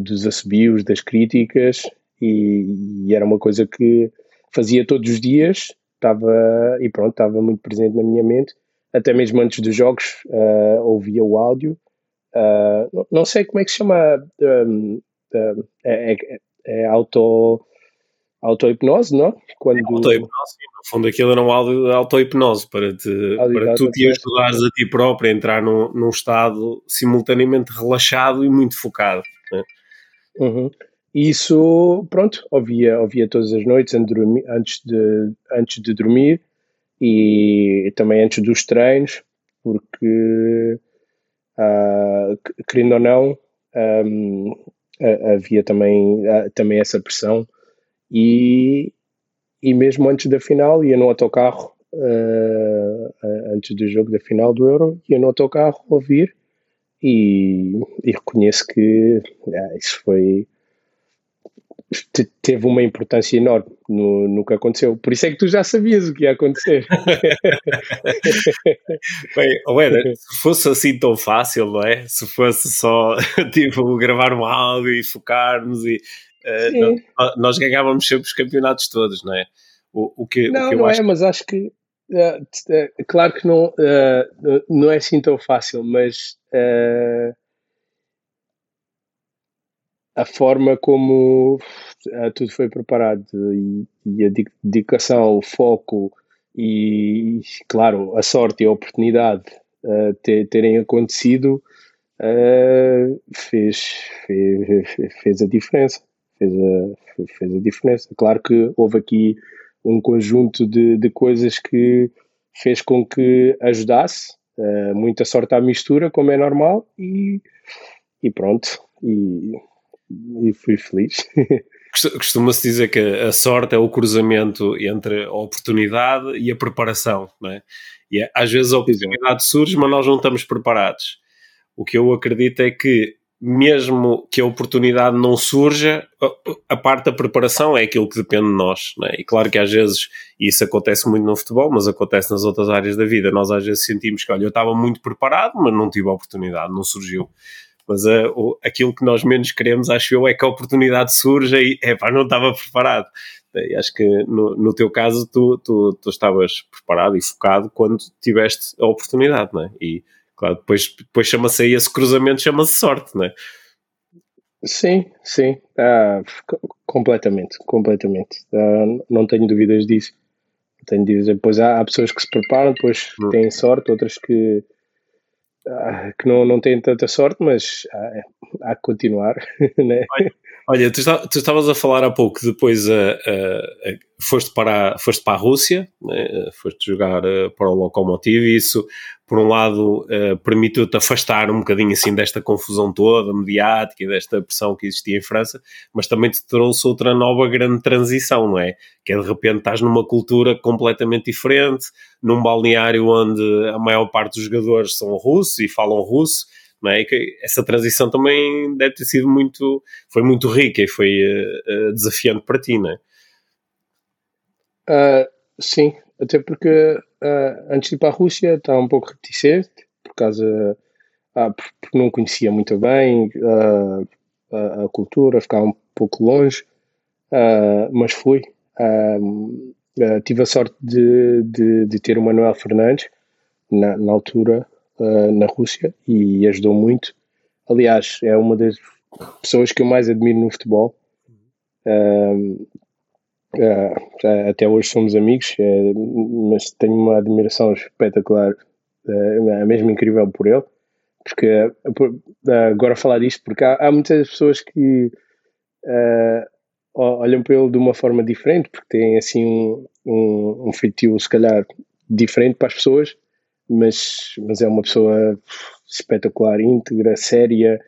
Speaker 2: dos assobios, das críticas e, e, era uma coisa que fazia todos os dias estava e pronto, estava muito presente na minha mente. Até mesmo antes dos jogos uh, ouvia o áudio. Uh, não, não, sei como é que se chama. Um, uh, é, é, é auto auto-hipnose, não?
Speaker 1: Quando... É auto-hipnose, no fundo aquilo era um áudio auto-hipnose para, te, para tu te ajudares a ti próprio a entrar num, num estado simultaneamente relaxado e muito focado. Né?
Speaker 2: Uhum. E isso, pronto, ouvia, ouvia todas as noites antes de, antes de dormir e também antes dos treinos, porque, uh, querendo ou não, um, havia também, também essa pressão. E, e mesmo antes da final, ia no autocarro, uh, antes do jogo da final do Euro, ia no autocarro ouvir e, e reconheço que isso foi teve uma importância enorme no, no que aconteceu. Por isso é que tu já sabias o que ia acontecer.
Speaker 1: Bem, Helena, se fosse assim tão fácil, não é? Se fosse só tipo gravar um áudio e focarmos e uh, nós, nós, ganhávamos sempre os campeonatos todos, não é?
Speaker 2: O, o que, não, o que não é, mas acho que uh, uh, claro que não, não é assim tão fácil, mas a forma como uh, tudo foi preparado e, a dedicação, o foco e, claro, a sorte e a oportunidade uh, ter, terem acontecido uh, fez, fez, fez a diferença. Fez a, fez a diferença. Claro que houve aqui um conjunto de, de coisas que fez com que ajudasse, muita sorte à mistura, como é normal, e, e pronto. E e fui feliz.
Speaker 1: Costuma-se dizer que a sorte é o cruzamento entre a oportunidade e a preparação, não é? E é, às vezes a oportunidade surge, mas nós não estamos preparados. O que eu acredito é que, mesmo que a oportunidade não surja, a parte da preparação é aquilo que depende de nós. É? E claro que às vezes isso acontece muito no futebol, mas acontece nas outras áreas da vida. Nós às vezes sentimos que, olha, eu estava muito preparado, mas não tive a oportunidade, não surgiu. Mas uh, o, aquilo que nós menos queremos, acho eu, é que a oportunidade surja e, epá, não estava preparado. E acho que no, no teu caso tu, tu, tu estavas preparado e focado quando tiveste a oportunidade, não é? E claro, depois, depois chama-se aí esse cruzamento, chama-se sorte, não é?
Speaker 2: Sim, sim, ah, completamente, completamente. Ah, não tenho dúvidas disso. Tenho dúvidas. Depois há, há, pessoas que se preparam, depois hum. têm sorte, outras que, que não, não têm tanta sorte, mas há, que continuar. Né?
Speaker 1: Olha, tu, estavas a falar há pouco, depois uh, uh, foste, para, foste para a Rússia, né? foste jogar para o Lokomotiv isso, por um lado, permitiu-te afastar um bocadinho assim desta confusão toda, mediática desta pressão que existia em França, mas também te trouxe outra nova grande transição, não é? Que é de repente estás numa cultura completamente diferente, num balneário onde a maior parte dos jogadores são russos e falam russo, não é? E que essa transição também deve ter sido muito, foi muito rica e foi uh, desafiante para ti, não é?
Speaker 2: Uh, sim, até porque uh, antes de ir para a Rússia estava um pouco reticente, por causa, porque não conhecia muito bem a, a, cultura, ficava um pouco longe, mas fui. tive a sorte de, de, de ter o Manuel Fernandes, na, na altura, uh, na Rússia e ajudou muito. Aliás, é uma das pessoas que eu mais admiro no futebol. Uh, uh, até hoje somos amigos, mas tenho uma admiração espetacular, é mesmo incrível por ele. Porque agora falar disto, porque há, há muitas pessoas que olham para ele de uma forma diferente, porque têm assim um, um, um feitio, se calhar, diferente para as pessoas, mas, mas é uma pessoa espetacular, íntegra, séria,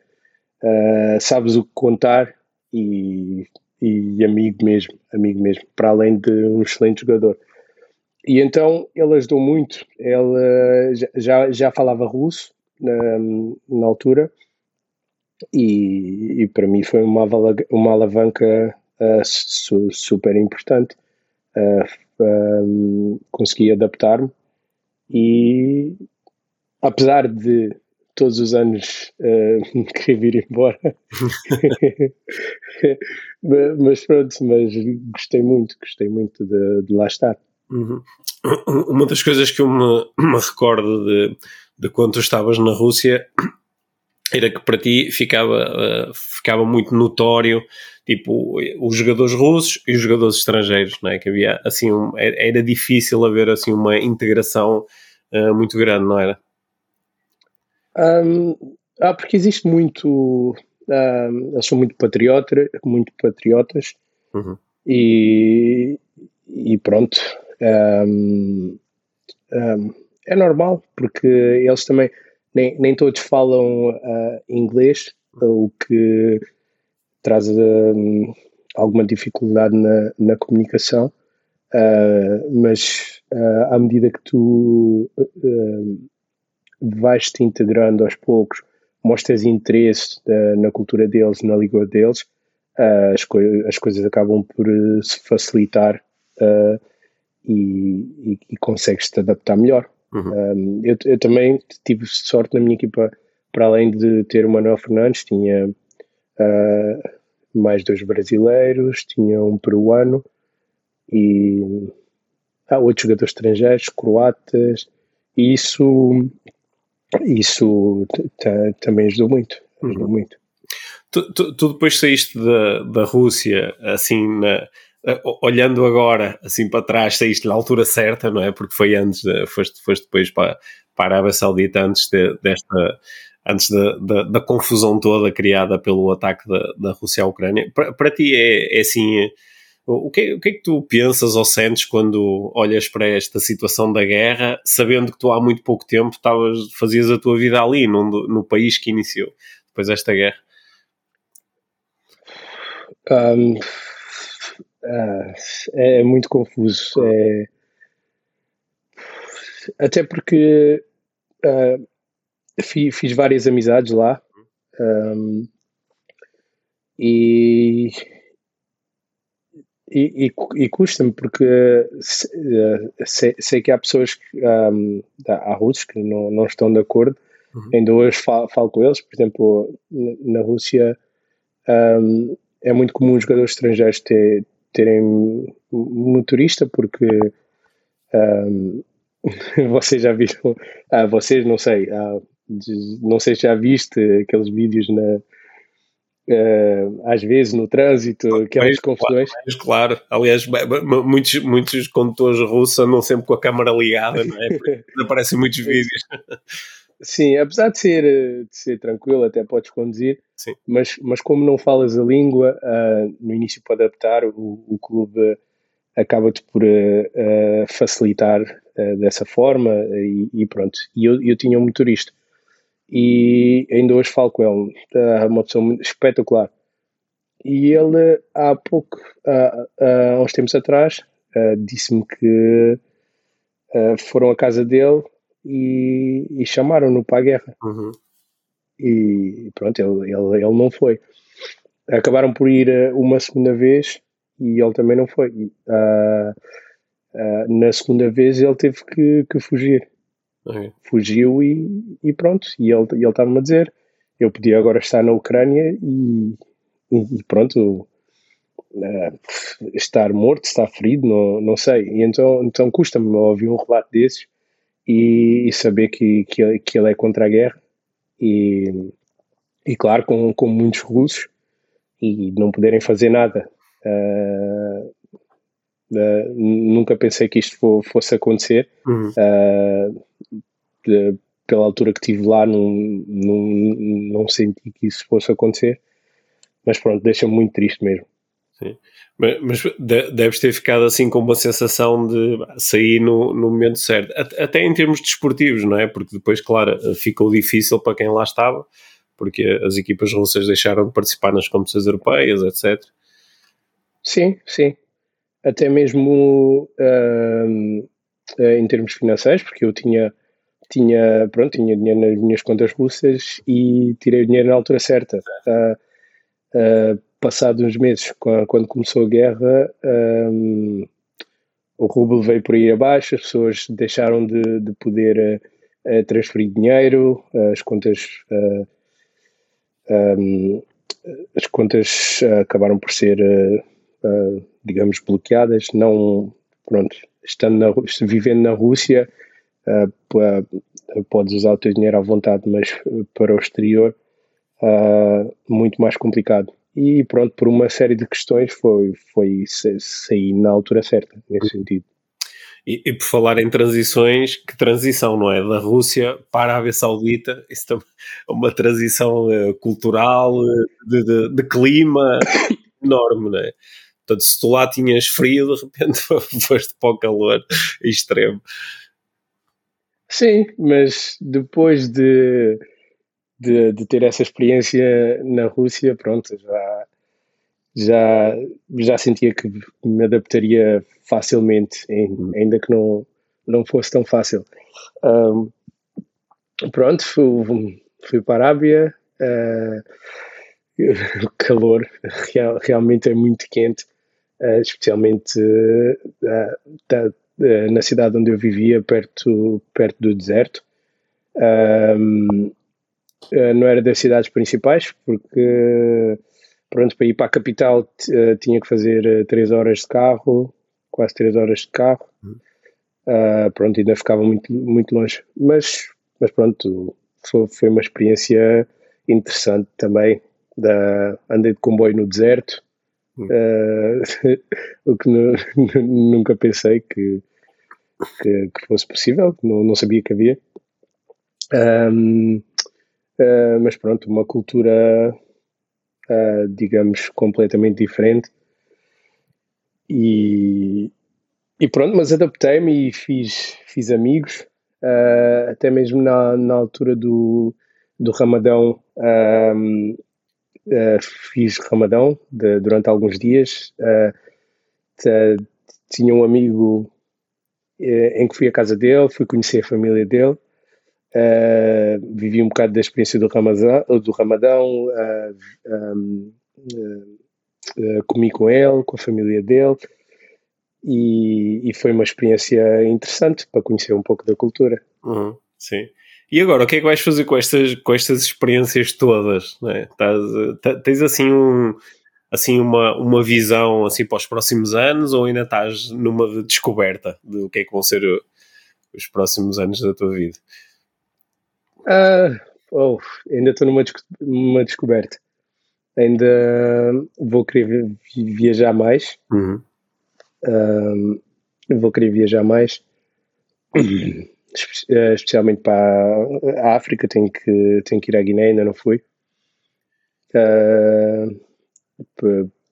Speaker 2: uh, sabes o que contar e, e amigo mesmo, amigo mesmo, para além de um excelente jogador. E então ele ajudou muito. Ele já, já falava russo na, na altura e, e, para mim foi uma, uma alavanca uh, su, super importante. Uh, um, consegui adaptar-me e apesar de todos os anos uh, querer vir embora, mas pronto, mas gostei muito, gostei muito de, de lá estar.
Speaker 1: Uhum. Uma das coisas que eu me, me recordo de, de quando tu estavas na Rússia era que para ti ficava, uh, ficava muito notório tipo os jogadores russos e os jogadores estrangeiros, não é? Que havia assim um, era difícil haver assim uma integração uh, muito grande, não era?
Speaker 2: Um, ah, porque existe muito, um, eles são muito patriotas, muito patriotas uhum. e, e pronto. Um, é normal porque eles também nem, nem todos falam uh, inglês, o que traz um, alguma dificuldade na, na comunicação, uh, mas uh, à medida que tu vais te integrando aos poucos, mostras interesse na cultura deles, na língua deles, as, co as coisas acabam por se facilitar e, e, e consegues te adaptar melhor. Uhum. Um, eu, eu, também tive sorte na minha equipa, para além de ter o Manuel Fernandes, tinha uh, mais dois brasileiros, tinha um peruano e há outros jogadores estrangeiros, croatas, e isso, isso também ajudou muito. Ajudou uhum. muito.
Speaker 1: Tu, tu, tu, depois saíste da, da Rússia, assim, na, olhando agora, assim para trás, saíste na altura certa, não é? Porque foi antes, de, foste, foste depois para, para a Arábia Saudita antes de, desta antes da, da, da, confusão toda criada pelo ataque da, da Rússia à Ucrânia. Para, para ti é, é assim, o que, o que é que tu pensas ou sentes quando olhas para esta situação da guerra, sabendo que tu há muito pouco tempo estavas, fazias a tua vida ali, no, no país que iniciou depois desta guerra?
Speaker 2: Um, uh, é muito confuso. É, até porque uh, fiz, fiz várias amizades lá Um, e, e, e, e custa-me porque sei, sei, que há pessoas, que, um, há russos que não, não estão de acordo, uhum. ainda hoje falo, falo, com eles, por exemplo, na, Rússia um, é muito comum os jogadores estrangeiros ter, terem motorista porque um, vocês já viram, ah, vocês não sei, ah, não sei se já viste aqueles vídeos na, Uh, às vezes no trânsito, aquelas confusões.
Speaker 1: Claro, aliás, muitos, muitos condutores russos andam sempre com a câmara ligada, não é? Porque aparecem muitos vídeos.
Speaker 2: Sim, apesar de ser, de ser tranquilo, até podes conduzir, Sim. Mas, mas como não falas a língua, uh, no início para adaptar, o, o clube acaba-te por uh, facilitar dessa forma e, e, pronto. E eu, eu tinha um motorista e ainda hoje falo com ele, é uma pessoa espetacular. E ele, há pouco, há, há uns tempos atrás, uh, disse-me que uh, foram à casa dele e, e chamaram-no para a guerra. Uhum. E pronto, ele, ele, ele não foi. Acabaram por ir eh, uma segunda vez e ele também não foi. Uh, na segunda vez ele teve que, que fugir. Okay. Fugiu e, e, pronto. E ele estava-me a dizer: eu podia agora estar na Ucrânia e, e pronto, uh, estar morto, estar ferido, não, não sei. E então, então custa-me ouvir um relato desses e, e, saber que, que, ele, que ele é contra a guerra. E, e claro, com, com muitos russos e não poderem fazer nada. Uh, Uh, nunca pensei que isto fosse acontecer. Uhum. Uh, de, pela altura que estive lá, não, não, não senti que isso fosse acontecer. Mas pronto, deixa-me muito triste mesmo.
Speaker 1: Sim. Mas, deves ter ficado assim com uma sensação de sair no, no momento certo, até em termos desportivos, não é? Porque depois, claro, ficou difícil para quem lá estava, porque as equipas russas deixaram de participar nas competições europeias, etc.
Speaker 2: Sim, sim até mesmo uh, em termos financeiros, porque eu tinha, tinha, pronto, tinha dinheiro nas minhas contas russas e tirei o dinheiro na altura certa. Uh, uh, passados uns meses, quando começou a guerra, um, o rublo veio por aí abaixo, as pessoas deixaram de, de poder uh, transferir dinheiro, as contas. Um, as contas acabaram por ser digamos, bloqueadas, não, pronto, estando na, vivendo na Rússia, uh, podes usar o teu dinheiro à vontade, mas para o exterior, uh, muito mais complicado. E pronto, por uma série de questões foi, foi sair na altura certa, nesse sentido.
Speaker 1: E, e, por falar em transições, que transição, não é? Da Rússia para a Arábia Saudita, isso é uma transição uh, cultural, de, de, de, clima enorme, não é? Portanto, se tu lá tinhas frio, de repente foste para o calor extremo.
Speaker 2: Sim, mas depois de, de, de, ter essa experiência na Rússia, pronto, já, já, já sentia que me adaptaria facilmente, ainda que não, não fosse tão fácil. Um, pronto, fui, fui para a Arábia, uh, o calor real, realmente é muito quente especialmente uh, na cidade onde eu vivia, perto, perto do deserto. Um, não era das cidades principais, porque pronto, para ir para a capital tinha que fazer 3 horas de carro, quase 3 horas de carro. Uh, pronto, ainda ficava muito, muito longe. Mas, mas pronto, foi, foi uma experiência interessante também. Da, andei de comboio no deserto, Uh, o que nunca pensei que, que, que, fosse possível, não, não sabia que havia. Um, uh, mas pronto, uma cultura, uh, digamos, completamente diferente. E, e pronto, mas adaptei-me e fiz, fiz amigos, até mesmo na, na altura do, do Ramadão. Um, uh, fiz ramadão de, durante alguns dias. Uh, tinha um amigo uh, em que fui à casa dele, fui conhecer a família dele. vivi um bocado da experiência do Ramadão, do Ramadão um, comi com ele, com a família dele, e, e, foi uma experiência interessante para conhecer um pouco da cultura.
Speaker 1: Uhum, sim. E agora, o que é que vais fazer com estas, com estas experiências todas? Né? Tás, tens assim um, assim uma, uma visão assim para os próximos anos ou ainda estás numa descoberta do que é que vão ser os próximos anos da tua vida?
Speaker 2: Uh, oh, ainda estou numa, numa descoberta. Ainda vou querer viajar mais. Uhum. Uh, vou querer viajar mais, especialmente para a África. Tenho que, tenho que ir à Guiné, ainda não fui. Uh,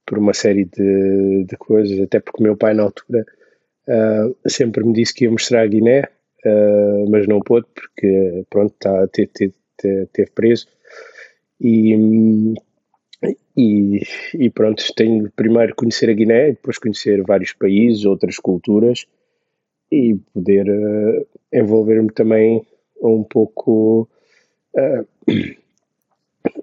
Speaker 2: por, uma série de, de, coisas, até porque o meu pai, na altura, uh, sempre me disse que ia mostrar a Guiné, uh, mas não pôde, porque, pronto, tá, teve, teve, teve preso. E, e, e, pronto, tenho primeiro conhecer a Guiné, depois conhecer vários países, outras culturas e poder uh, envolver-me também um pouco uh,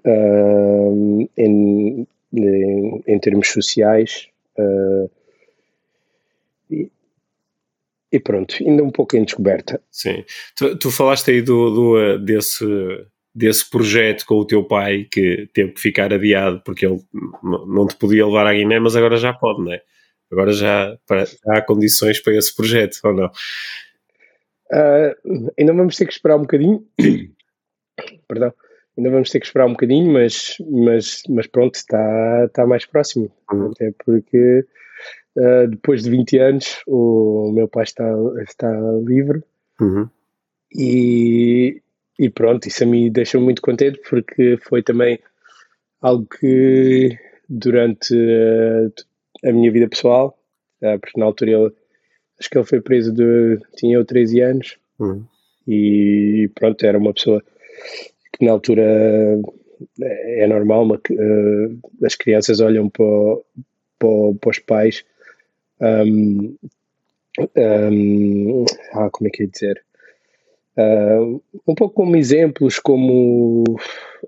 Speaker 2: uh, em, em, em termos sociais. E, e, pronto, ainda um pouco em descoberta.
Speaker 1: Sim. Tu, tu falaste aí do, do, desse, desse projeto com o teu pai que teve que ficar adiado porque ele não te podia levar à Guiné, mas agora já pode, não é? Agora já, já há condições para esse projeto, ou não?
Speaker 2: Uh, ainda vamos ter que esperar um bocadinho. Perdão ainda vamos ter que esperar um bocadinho, mas, mas, mas pronto, está, está mais próximo. Uhum. Até porque uh, depois de 20 anos o meu pai está, está livre uhum. e, e pronto, isso a mim deixa muito contente porque foi também algo que durante a, a minha vida pessoal, uh, porque na altura ele, acho que ele foi preso de, tinha eu 13 anos uhum. e pronto, era uma pessoa que na altura é normal, uma, uh, as crianças olham para, para, para os pais um, um, ah, como é que ia dizer? Uh, um pouco como exemplos, como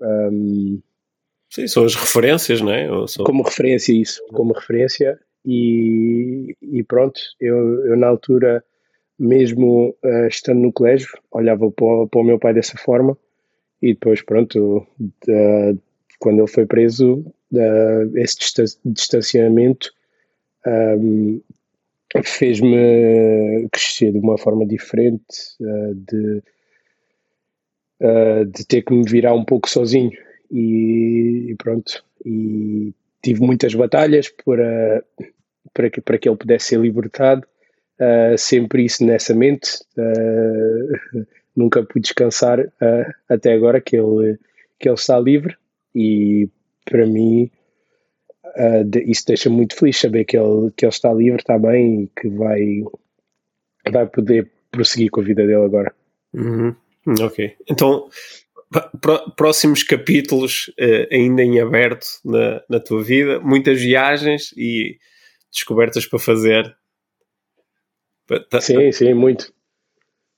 Speaker 2: um,
Speaker 1: Sim, são as referências, não é?
Speaker 2: Como referência, isso, como referência, e, e pronto, eu, eu na altura, mesmo uh, estando no colégio, olhava para, para o meu pai dessa forma e depois, pronto, quando ele foi preso, esse distanciamento um, fez-me crescer de uma forma diferente, uh, de, uh, de ter que me virar um pouco sozinho. E, e pronto, e tive muitas batalhas para, para, que, para que ele pudesse ser libertado. Uh, sempre isso nessa mente. Uh, nunca pude descansar uh, até agora que ele, que ele está livre e para mim de, isso deixa muito feliz saber que ele, que ele está livre, está bem e que vai, vai poder prosseguir com a vida dele agora.
Speaker 1: Uhum. Ok. Então, próximos capítulos uh, ainda em aberto na, na tua vida, muitas viagens e descobertas para fazer.
Speaker 2: Sim, sim, muito.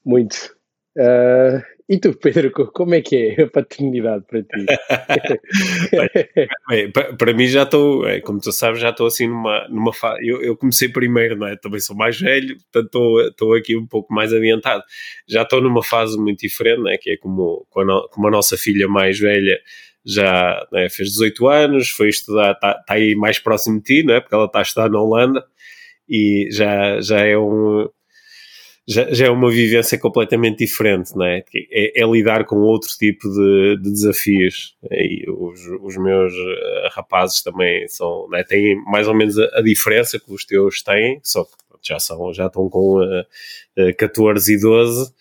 Speaker 2: Muito. Uh, e tu, Pedro, como é que é a paternidade para ti?
Speaker 1: bem, bem, para mim já estou, é, como tu sabes, já estou assim numa, numa fase. Eu, eu, comecei primeiro, não é? Também sou mais velho, portanto estou, estou aqui um pouco mais adiantado. Já estou numa fase muito diferente, não é? Que é como, como a nossa filha mais velha já é? fez 18 anos, foi estudar, está tá aí mais próximo de ti, não é? Porque ela está a estudar na Holanda e já, já é um já, já é uma vivência completamente diferente, não é? É, é lidar com outro tipo de, de desafios. E os, os meus eh, rapazes também são, é? têm mais ou menos a, a, diferença que os teus têm, só que já, são, já estão com uh, uh, 14 e 12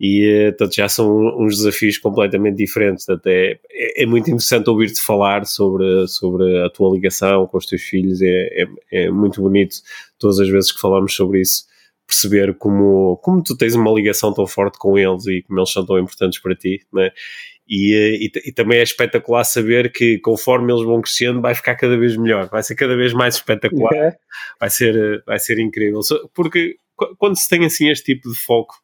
Speaker 1: e portanto, já são uns desafios completamente diferentes. Até é, é muito interessante ouvir-te falar sobre, sobre a tua ligação com os teus filhos, é, é, é muito bonito todas as vezes que falamos sobre isso perceber como, como tu tens uma ligação tão forte com eles e como eles são tão importantes para ti, né? E, eh, e, e, também é espetacular saber que conforme eles vão crescendo vai ficar cada vez melhor, vai ser cada vez mais espetacular, é. vai, ser, vai ser incrível. Porque quando se tem assim este tipo de foco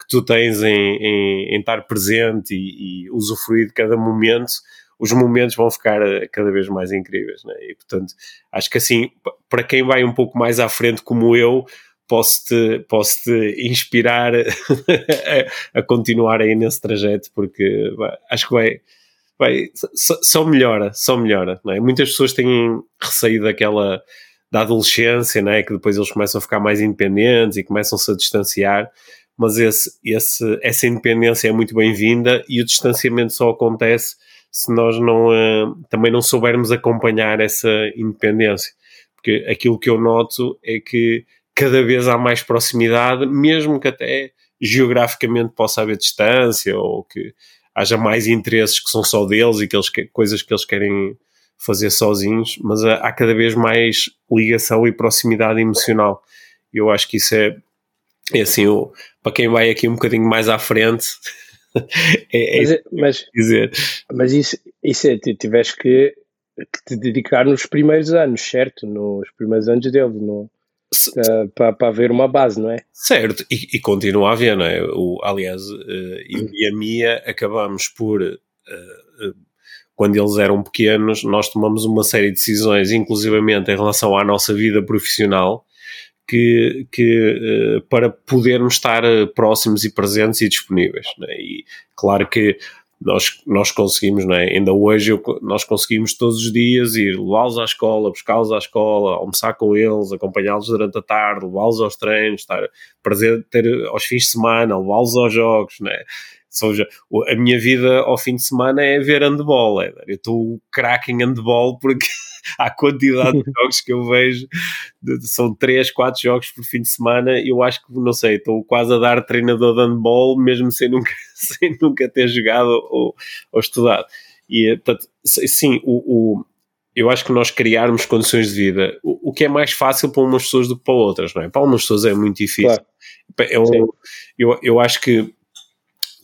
Speaker 1: que tu tens em, em, em estar presente e, e, usufruir de cada momento, os momentos vão ficar eh, cada vez mais incríveis. Né? E portanto, acho que assim, para quem vai um pouco mais à frente, como eu, posso-te posso -te inspirar a, continuar aí nesse trajeto, porque acho que vai vai, só, só melhora, só melhora. É? Muitas pessoas têm receio daquela da adolescência, não é? que depois eles começam a ficar mais independentes e começam-se a distanciar, mas esse, esse, essa independência é muito bem-vinda e o distanciamento só acontece se nós não, uh, também não soubermos acompanhar essa independência. Porque aquilo que eu noto é que cada vez há mais proximidade, mesmo que até geograficamente possa haver distância ou que haja mais interesses que são só deles e que eles, coisas que eles querem fazer sozinhos, mas há cada vez mais ligação e proximidade emocional. Eu acho que isso é, é assim, o, para quem vai aqui um bocadinho mais à frente,
Speaker 2: é, é, mas, mas, dizer. Mas isso, isso é, tiveste que, que, te dedicar nos primeiros anos, certo? Nos primeiros anos dele, no, uh, para, para haver uma base, não é?
Speaker 1: Certo, e, e continua a haver, não é? O, aliás, uh, eu e a Mia acabamos por, uh, quando eles eram pequenos, nós tomamos uma série de decisões, inclusivamente em relação à nossa vida profissional, que, que para podermos estar próximos e presentes e disponíveis. É? E claro que nós, nós conseguimos, não é? ainda hoje eu, nós conseguimos todos os dias ir levá-los à escola, buscá-los à escola, almoçar com eles, acompanhá-los durante a tarde, levá-los aos treinos, estar, prazer ter aos fins de semana, levá-los aos jogos, não é? seja, a minha vida ao fim de semana é ver handball, é, eu estou craque em handball porque a quantidade de jogos que eu vejo, são 3, 4 jogos por fim de semana, eu acho que, não sei, estou quase a dar treinador de handball, mesmo sem nunca, sem nunca ter jogado ou, ou estudado. E, portanto, sim, o, o, eu acho que nós criarmos condições de vida, o, o, que é mais fácil para umas pessoas do que para outras, não é? Para umas pessoas é muito difícil. Claro. Eu, eu, eu acho que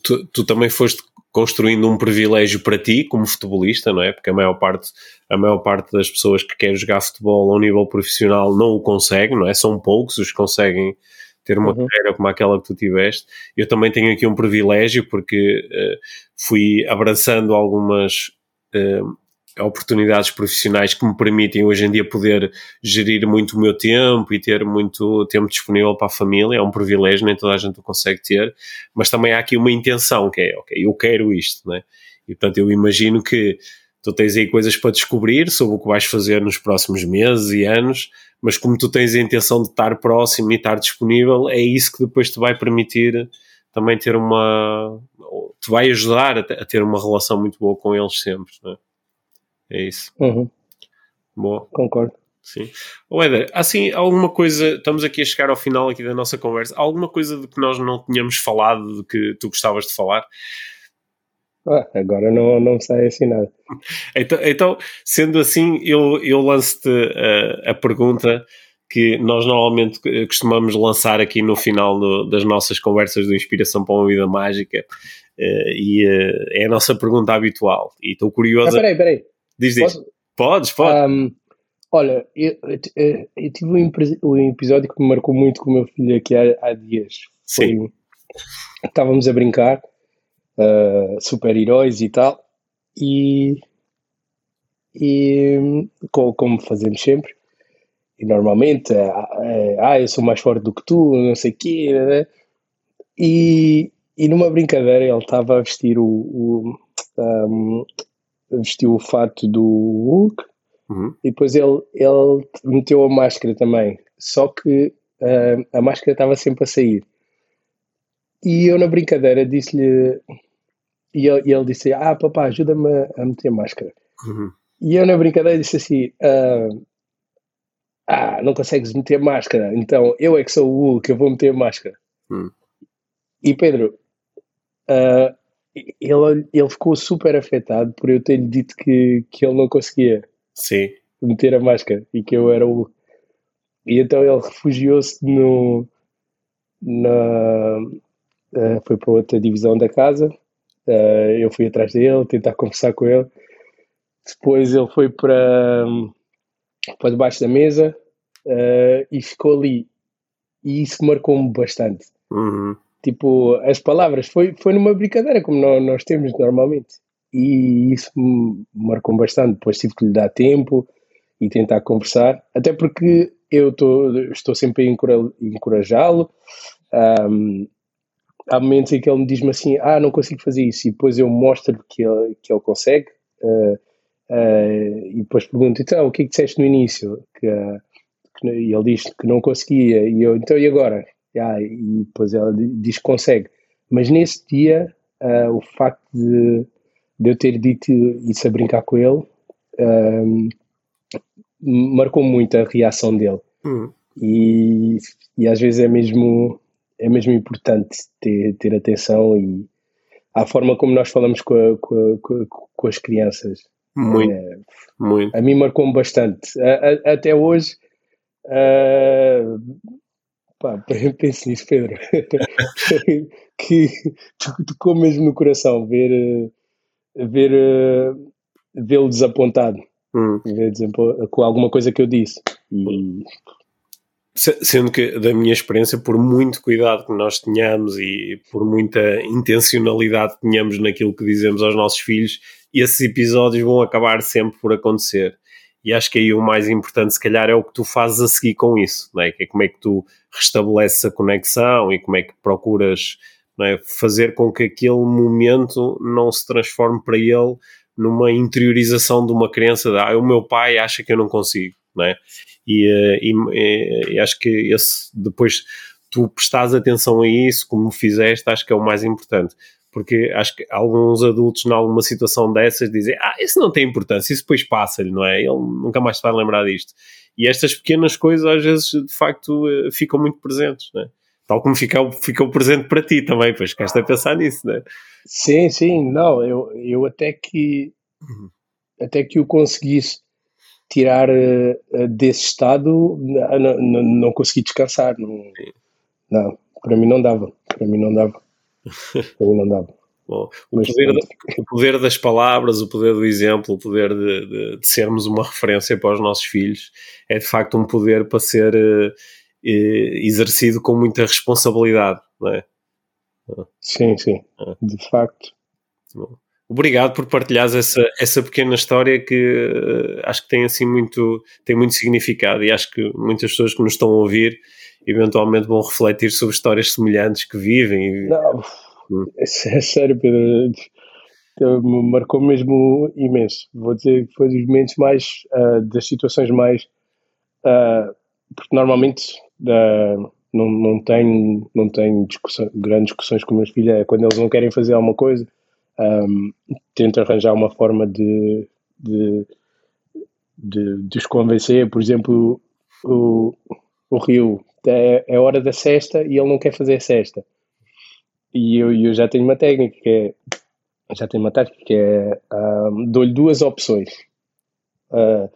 Speaker 1: tu, tu também foste construindo um privilégio para ti como futebolista, não é? Porque a maior parte, a maior parte das pessoas que querem jogar futebol ao nível profissional não o conseguem, não é? São poucos os que conseguem ter uma uhum. carreira como aquela que tu tiveste. Eu também tenho aqui um privilégio porque uh, fui abraçando algumas uh, oportunidades profissionais que me permitem hoje em dia poder gerir muito o meu tempo e ter muito tempo disponível para a família. É um privilégio, nem toda a gente o consegue ter, mas também há aqui uma intenção que é, ok, eu quero isto, né? E portanto eu imagino que tu tens aí coisas para descobrir sobre o que vais fazer nos próximos meses e anos, mas como tu tens a intenção de estar próximo e estar disponível, é isso que depois te vai permitir também ter uma. te vai ajudar a, ter uma relação muito boa com eles sempre, né? É isso.
Speaker 2: Uhum.
Speaker 1: Boa.
Speaker 2: Concordo.
Speaker 1: Sim. O Éder, assim, alguma coisa, estamos aqui a chegar ao final aqui da nossa conversa, alguma coisa de que nós não tínhamos falado, de que tu gostavas de falar?
Speaker 2: Ah, agora não, não sai assim nada.
Speaker 1: Então, então sendo assim, eu, eu lanço-te a, a, pergunta que nós normalmente costumamos lançar aqui no final do, das nossas conversas de Inspiração para uma Vida Mágica, uh, e uh, é a nossa pergunta habitual. E estou curioso.
Speaker 2: Ah, peraí, peraí.
Speaker 1: Diz, diz. Posso? Podes, pode. Um,
Speaker 2: olha, eu, eu, eu, tive um, um, episódio que me marcou muito com o meu filho aqui há, há dias.
Speaker 1: Sim. Foi,
Speaker 2: estávamos a brincar, uh, super-heróis e tal, e, e como, como fazemos sempre, e normalmente, ah, eu sou mais forte do que tu, não sei o quê, né? e, e numa brincadeira ele estava a vestir o, o um, vestiu o fato do Hulk uhum. e depois ele, ele meteu a máscara também. Só que uh, a máscara estava sempre a sair. E eu na brincadeira disse-lhe e ele, ele, disse: Ah, papá, ajuda-me a, meter a máscara. Uhum. E eu na brincadeira disse assim: uh, Ah, não consegues meter a máscara, então eu é que sou o Hulk, eu vou meter a máscara. Uhum. E Pedro, uh, ele, ele ficou super afetado por eu ter-lhe dito que, que ele não conseguia
Speaker 1: Sim.
Speaker 2: meter a máscara e que eu era o. E então ele refugiou-se no. Na, uh, foi para outra divisão da casa. Uh, eu fui atrás dele, tentar conversar com ele. Depois ele foi para, para debaixo da mesa uh, e ficou ali. E isso marcou-me bastante.
Speaker 1: Uhum.
Speaker 2: Tipo, as palavras, foi, foi numa brincadeira, como nós, nós temos normalmente. E isso me marcou bastante. Depois tive que lhe dar tempo e tentar conversar, até porque eu tô, estou sempre a encorajá-lo. Um, há momentos em que ele me diz-me assim: Ah, não consigo fazer isso, e depois eu mostro que ele, que ele consegue. Uh, uh, e depois pergunto: Então, o que é que disseste no início? Que, uh, que, e ele diz que não conseguia, e eu, então, e agora? Ah, e depois ele diz que consegue. Mas nesse dia, o facto de, de, eu ter dito isso a brincar com ele marcou muito a reação dele. Hum. E, e às vezes é mesmo é mesmo importante ter, ter atenção e à forma como nós falamos com, a, com, a, com as crianças.
Speaker 1: Muito, é, muito.
Speaker 2: A mim marcou-me bastante. Até hoje, uh, pá, penso nisso, Pedro, que tocou mesmo no coração ver, ver vê-lo desapontado, hum. ver, com alguma coisa que eu disse. E
Speaker 1: Sendo que, da minha experiência, por muito cuidado que nós tenhamos e por muita intencionalidade que tenhamos naquilo que dizemos aos nossos filhos, esses episódios vão acabar sempre por acontecer. E acho que aí o mais importante, se calhar, é o que tu fazes a seguir com isso, não é? Que é como é que tu restabeleces a conexão e como é que procuras é? fazer com que aquele momento não se transforme para ele numa interiorização de uma crença de ah, o meu pai acha que eu não consigo, não é? E, eh, e, e, acho que esse, depois tu prestares atenção a isso, como fizeste, acho que é o mais importante. Porque acho que alguns adultos, em alguma situação dessas, dizem: Ah, isso não tem importância, isso depois passa-lhe, não é? Ele nunca mais se vai lembrar disto. E estas pequenas coisas, às vezes, de facto, eh, ficam muito presentes, não é? Tal como ficou, ficou presente para ti também, pois ficaste a pensar nisso, não é?
Speaker 2: Sim, sim, não, eu, eu até que uhum. até que o conseguisse tirar uh, desse estado, não, não, não consegui descansar. Não, não, para mim não dava. Para mim não dava. Mim não dava.
Speaker 1: Bom, o, poder, o, poder, das palavras, o poder do exemplo, o poder de, de, de, sermos uma referência para os nossos filhos é de facto um poder para ser uh, exercido com muita responsabilidade, não é?
Speaker 2: Sim, sim, ah. de facto.
Speaker 1: Obrigado por partilhares essa, essa pequena história que uh, acho que tem assim muito, tem muito significado e acho que muitas pessoas que nos estão a ouvir eventualmente vão refletir sobre histórias semelhantes que vivem.
Speaker 2: E... Não, hum. é, é sério, Pedro. Me marcou mesmo imenso. Vou dizer que foi dos momentos mais, uh, das situações mais. Uh, porque normalmente uh, não, não tenho, não tenho discussão, grandes discussões com meus filhos. É quando eles não querem fazer alguma coisa um, tento arranjar uma forma de, de, de, de os convencer. Por exemplo, o, o Rio é, é hora da cesta e ele não quer fazer cesta. E eu, eu já tenho uma técnica que é já tenho uma tática que é um, dou-lhe duas opções. Uh,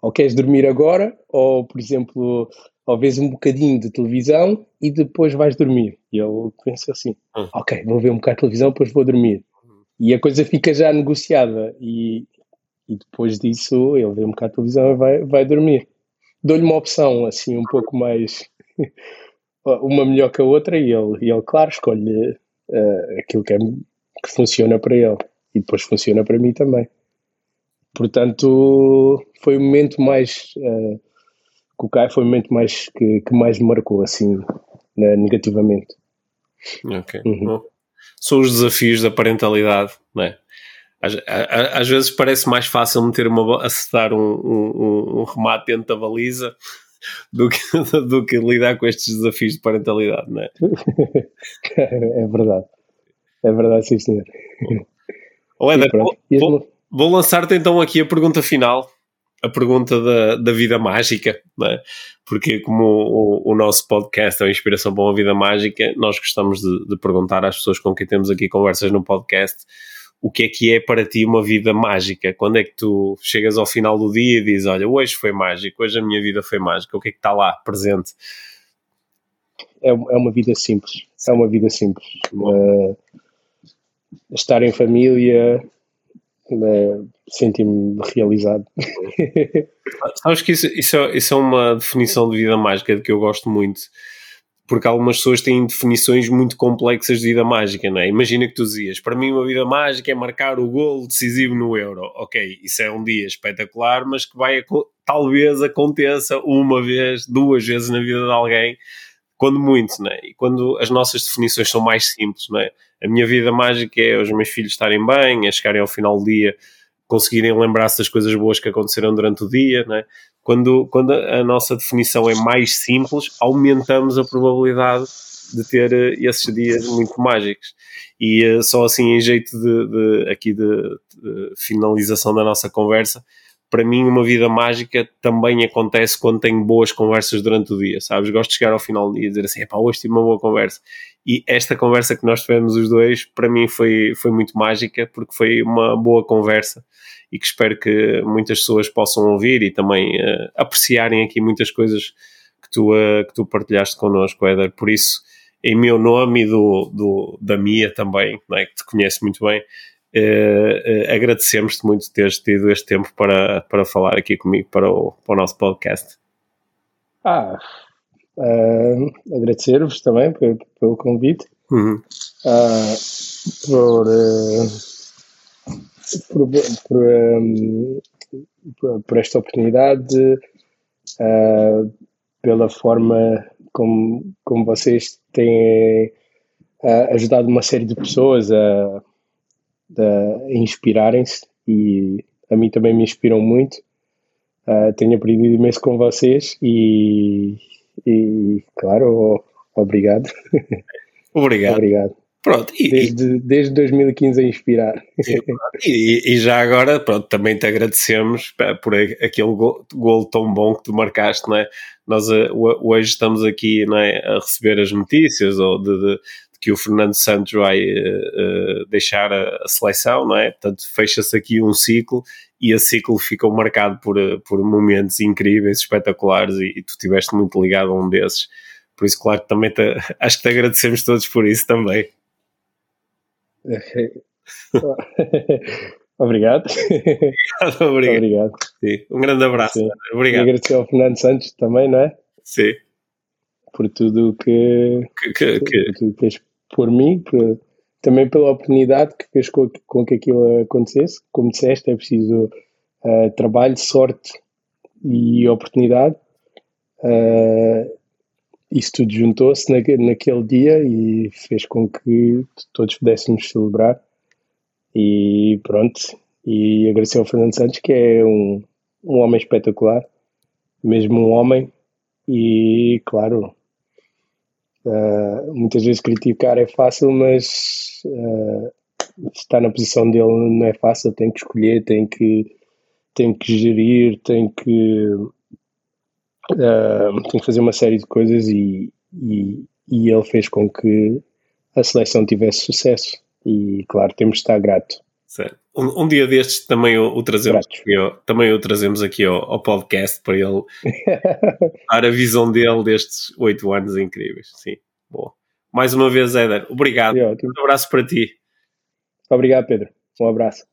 Speaker 2: ou queres dormir agora, ou por exemplo, ou vês um bocadinho de televisão e depois vais dormir. E eu penso assim: hum. ok, vou ver um bocado de televisão, depois vou dormir. E a coisa fica já negociada. E, e depois disso ele vê um bocado de televisão e vai, vai dormir. Dou-lhe uma opção assim um pouco mais. uma melhor que a outra e ele, e ele claro, escolhe uh, aquilo que, é, que funciona para ele. E depois funciona para mim também. Portanto, foi o momento mais. Uh, o Kai foi o momento mais que, que mais me marcou, assim, né, negativamente.
Speaker 1: Ok. Uhum são os desafios da parentalidade, não é? Às, às, vezes parece mais fácil meter uma, acertar um, um, um, remate dentro da baliza do que, do que lidar com estes desafios de parentalidade, não é?
Speaker 2: é verdade. É verdade, sim, senhor.
Speaker 1: Olha, vou, vou, vou lançar-te então aqui a pergunta final a pergunta da, da vida mágica, é? porque como o, o, nosso podcast é uma inspiração para uma vida mágica, nós gostamos de, de, perguntar às pessoas com quem temos aqui conversas no podcast o que é que é para ti uma vida mágica? Quando é que tu chegas ao final do dia e dizes, olha, hoje foi mágico, hoje a minha vida foi mágica, o que é que está lá presente?
Speaker 2: É, é uma vida simples, é uma vida simples. Uh, estar em família, uh, senti-me realizado.
Speaker 1: Sabes que isso, isso, é, isso, é, uma definição de vida mágica de que eu gosto muito, porque algumas pessoas têm definições muito complexas de vida mágica, não é? Imagina que tu dizias, para mim uma vida mágica é marcar o gol decisivo no Euro. Ok, isso é um dia espetacular, mas que vai, talvez aconteça uma vez, duas vezes na vida de alguém, quando muito, não é? E quando as nossas definições são mais simples, não é? A minha vida mágica é os meus filhos estarem bem, é chegarem ao final do dia, conseguirem lembrar-se das coisas boas que aconteceram durante o dia, não é? Quando, quando a nossa definição é mais simples, aumentamos a probabilidade de ter uh, esses dias muito mágicos. E uh, só assim, em jeito de, de aqui de, de, finalização da nossa conversa, para mim, uma vida mágica também acontece quando tenho boas conversas durante o dia, sabes? Gosto de chegar ao final do dia e dizer assim: pá, hoje tive uma boa conversa. E esta conversa que nós tivemos os dois, para mim, foi, foi muito mágica, porque foi uma boa conversa e que espero que muitas pessoas possam ouvir e também uh, apreciarem aqui muitas coisas que tu, uh, que tu partilhaste connosco, Éder. Por isso, em meu nome e do, do, da Mia também, é? que te conhece muito bem, Uh, uh, agradecemos-te muito teres tido este tempo para, para falar aqui comigo para o, para o nosso podcast.
Speaker 2: Ah, uh, agradecer-vos também pelo, pelo convite, uhum. Ah, por, por, por, um, por, esta oportunidade, pela forma como, como vocês têm ajudado uma série de pessoas a de inspirarem-se e a mim também me inspiram muito. Uh, tenho aprendido imenso com vocês e, e claro, obrigado.
Speaker 1: Obrigado.
Speaker 2: obrigado.
Speaker 1: Pronto,
Speaker 2: e, desde, desde 2015 a inspirar.
Speaker 1: E, e, já agora, pronto, também te agradecemos por aquele gol, gol, tão bom que tu marcaste, não é? Nós uh, hoje estamos aqui não é, a receber as notícias ou de, de, que o Fernando Santos vai uh, deixar a, a, seleção, não é? Portanto, fecha-se aqui um ciclo e esse ciclo ficou marcado por, eh, por momentos incríveis, espetaculares e, e tu estiveste muito ligado a um desses. Por isso, claro, também te, acho que te agradecemos todos por isso também.
Speaker 2: Obrigado.
Speaker 1: Obrigado, obrigado. obrigado. Sim. Um grande abraço.
Speaker 2: Sim.
Speaker 1: Obrigado.
Speaker 2: E agradecer ao Fernando Santos também, não é?
Speaker 1: Sim.
Speaker 2: Por tudo que,
Speaker 1: que, que, que...
Speaker 2: Por tudo que fez por mim, por, também pela oportunidade que fez com, com, que aquilo acontecesse. Como disseste, é preciso uh, trabalho, sorte e oportunidade. Uh, isso tudo juntou-se na, naquele dia e fez com que todos pudéssemos celebrar. E pronto, e agradecer ao Fernando Santos, que é um, um homem espetacular, mesmo um homem, e claro, Uh, muitas vezes criticar é fácil, mas uh, estar na posição dele não é fácil. Tem que escolher, tem que, tem que gerir, tem que, uh, tem que fazer uma série de coisas e, e, e, ele fez com que a seleção tivesse sucesso. E claro, temos de estar grato.
Speaker 1: Certo. Um, um, dia destes também o, o trazemos, aqui, também o trazemos aqui ao, ao podcast para ele dar a visão dele destes oito anos incríveis. Sim, boa. Mais uma vez, Éder, obrigado. Um abraço para ti.
Speaker 2: Obrigado, Pedro. Um abraço.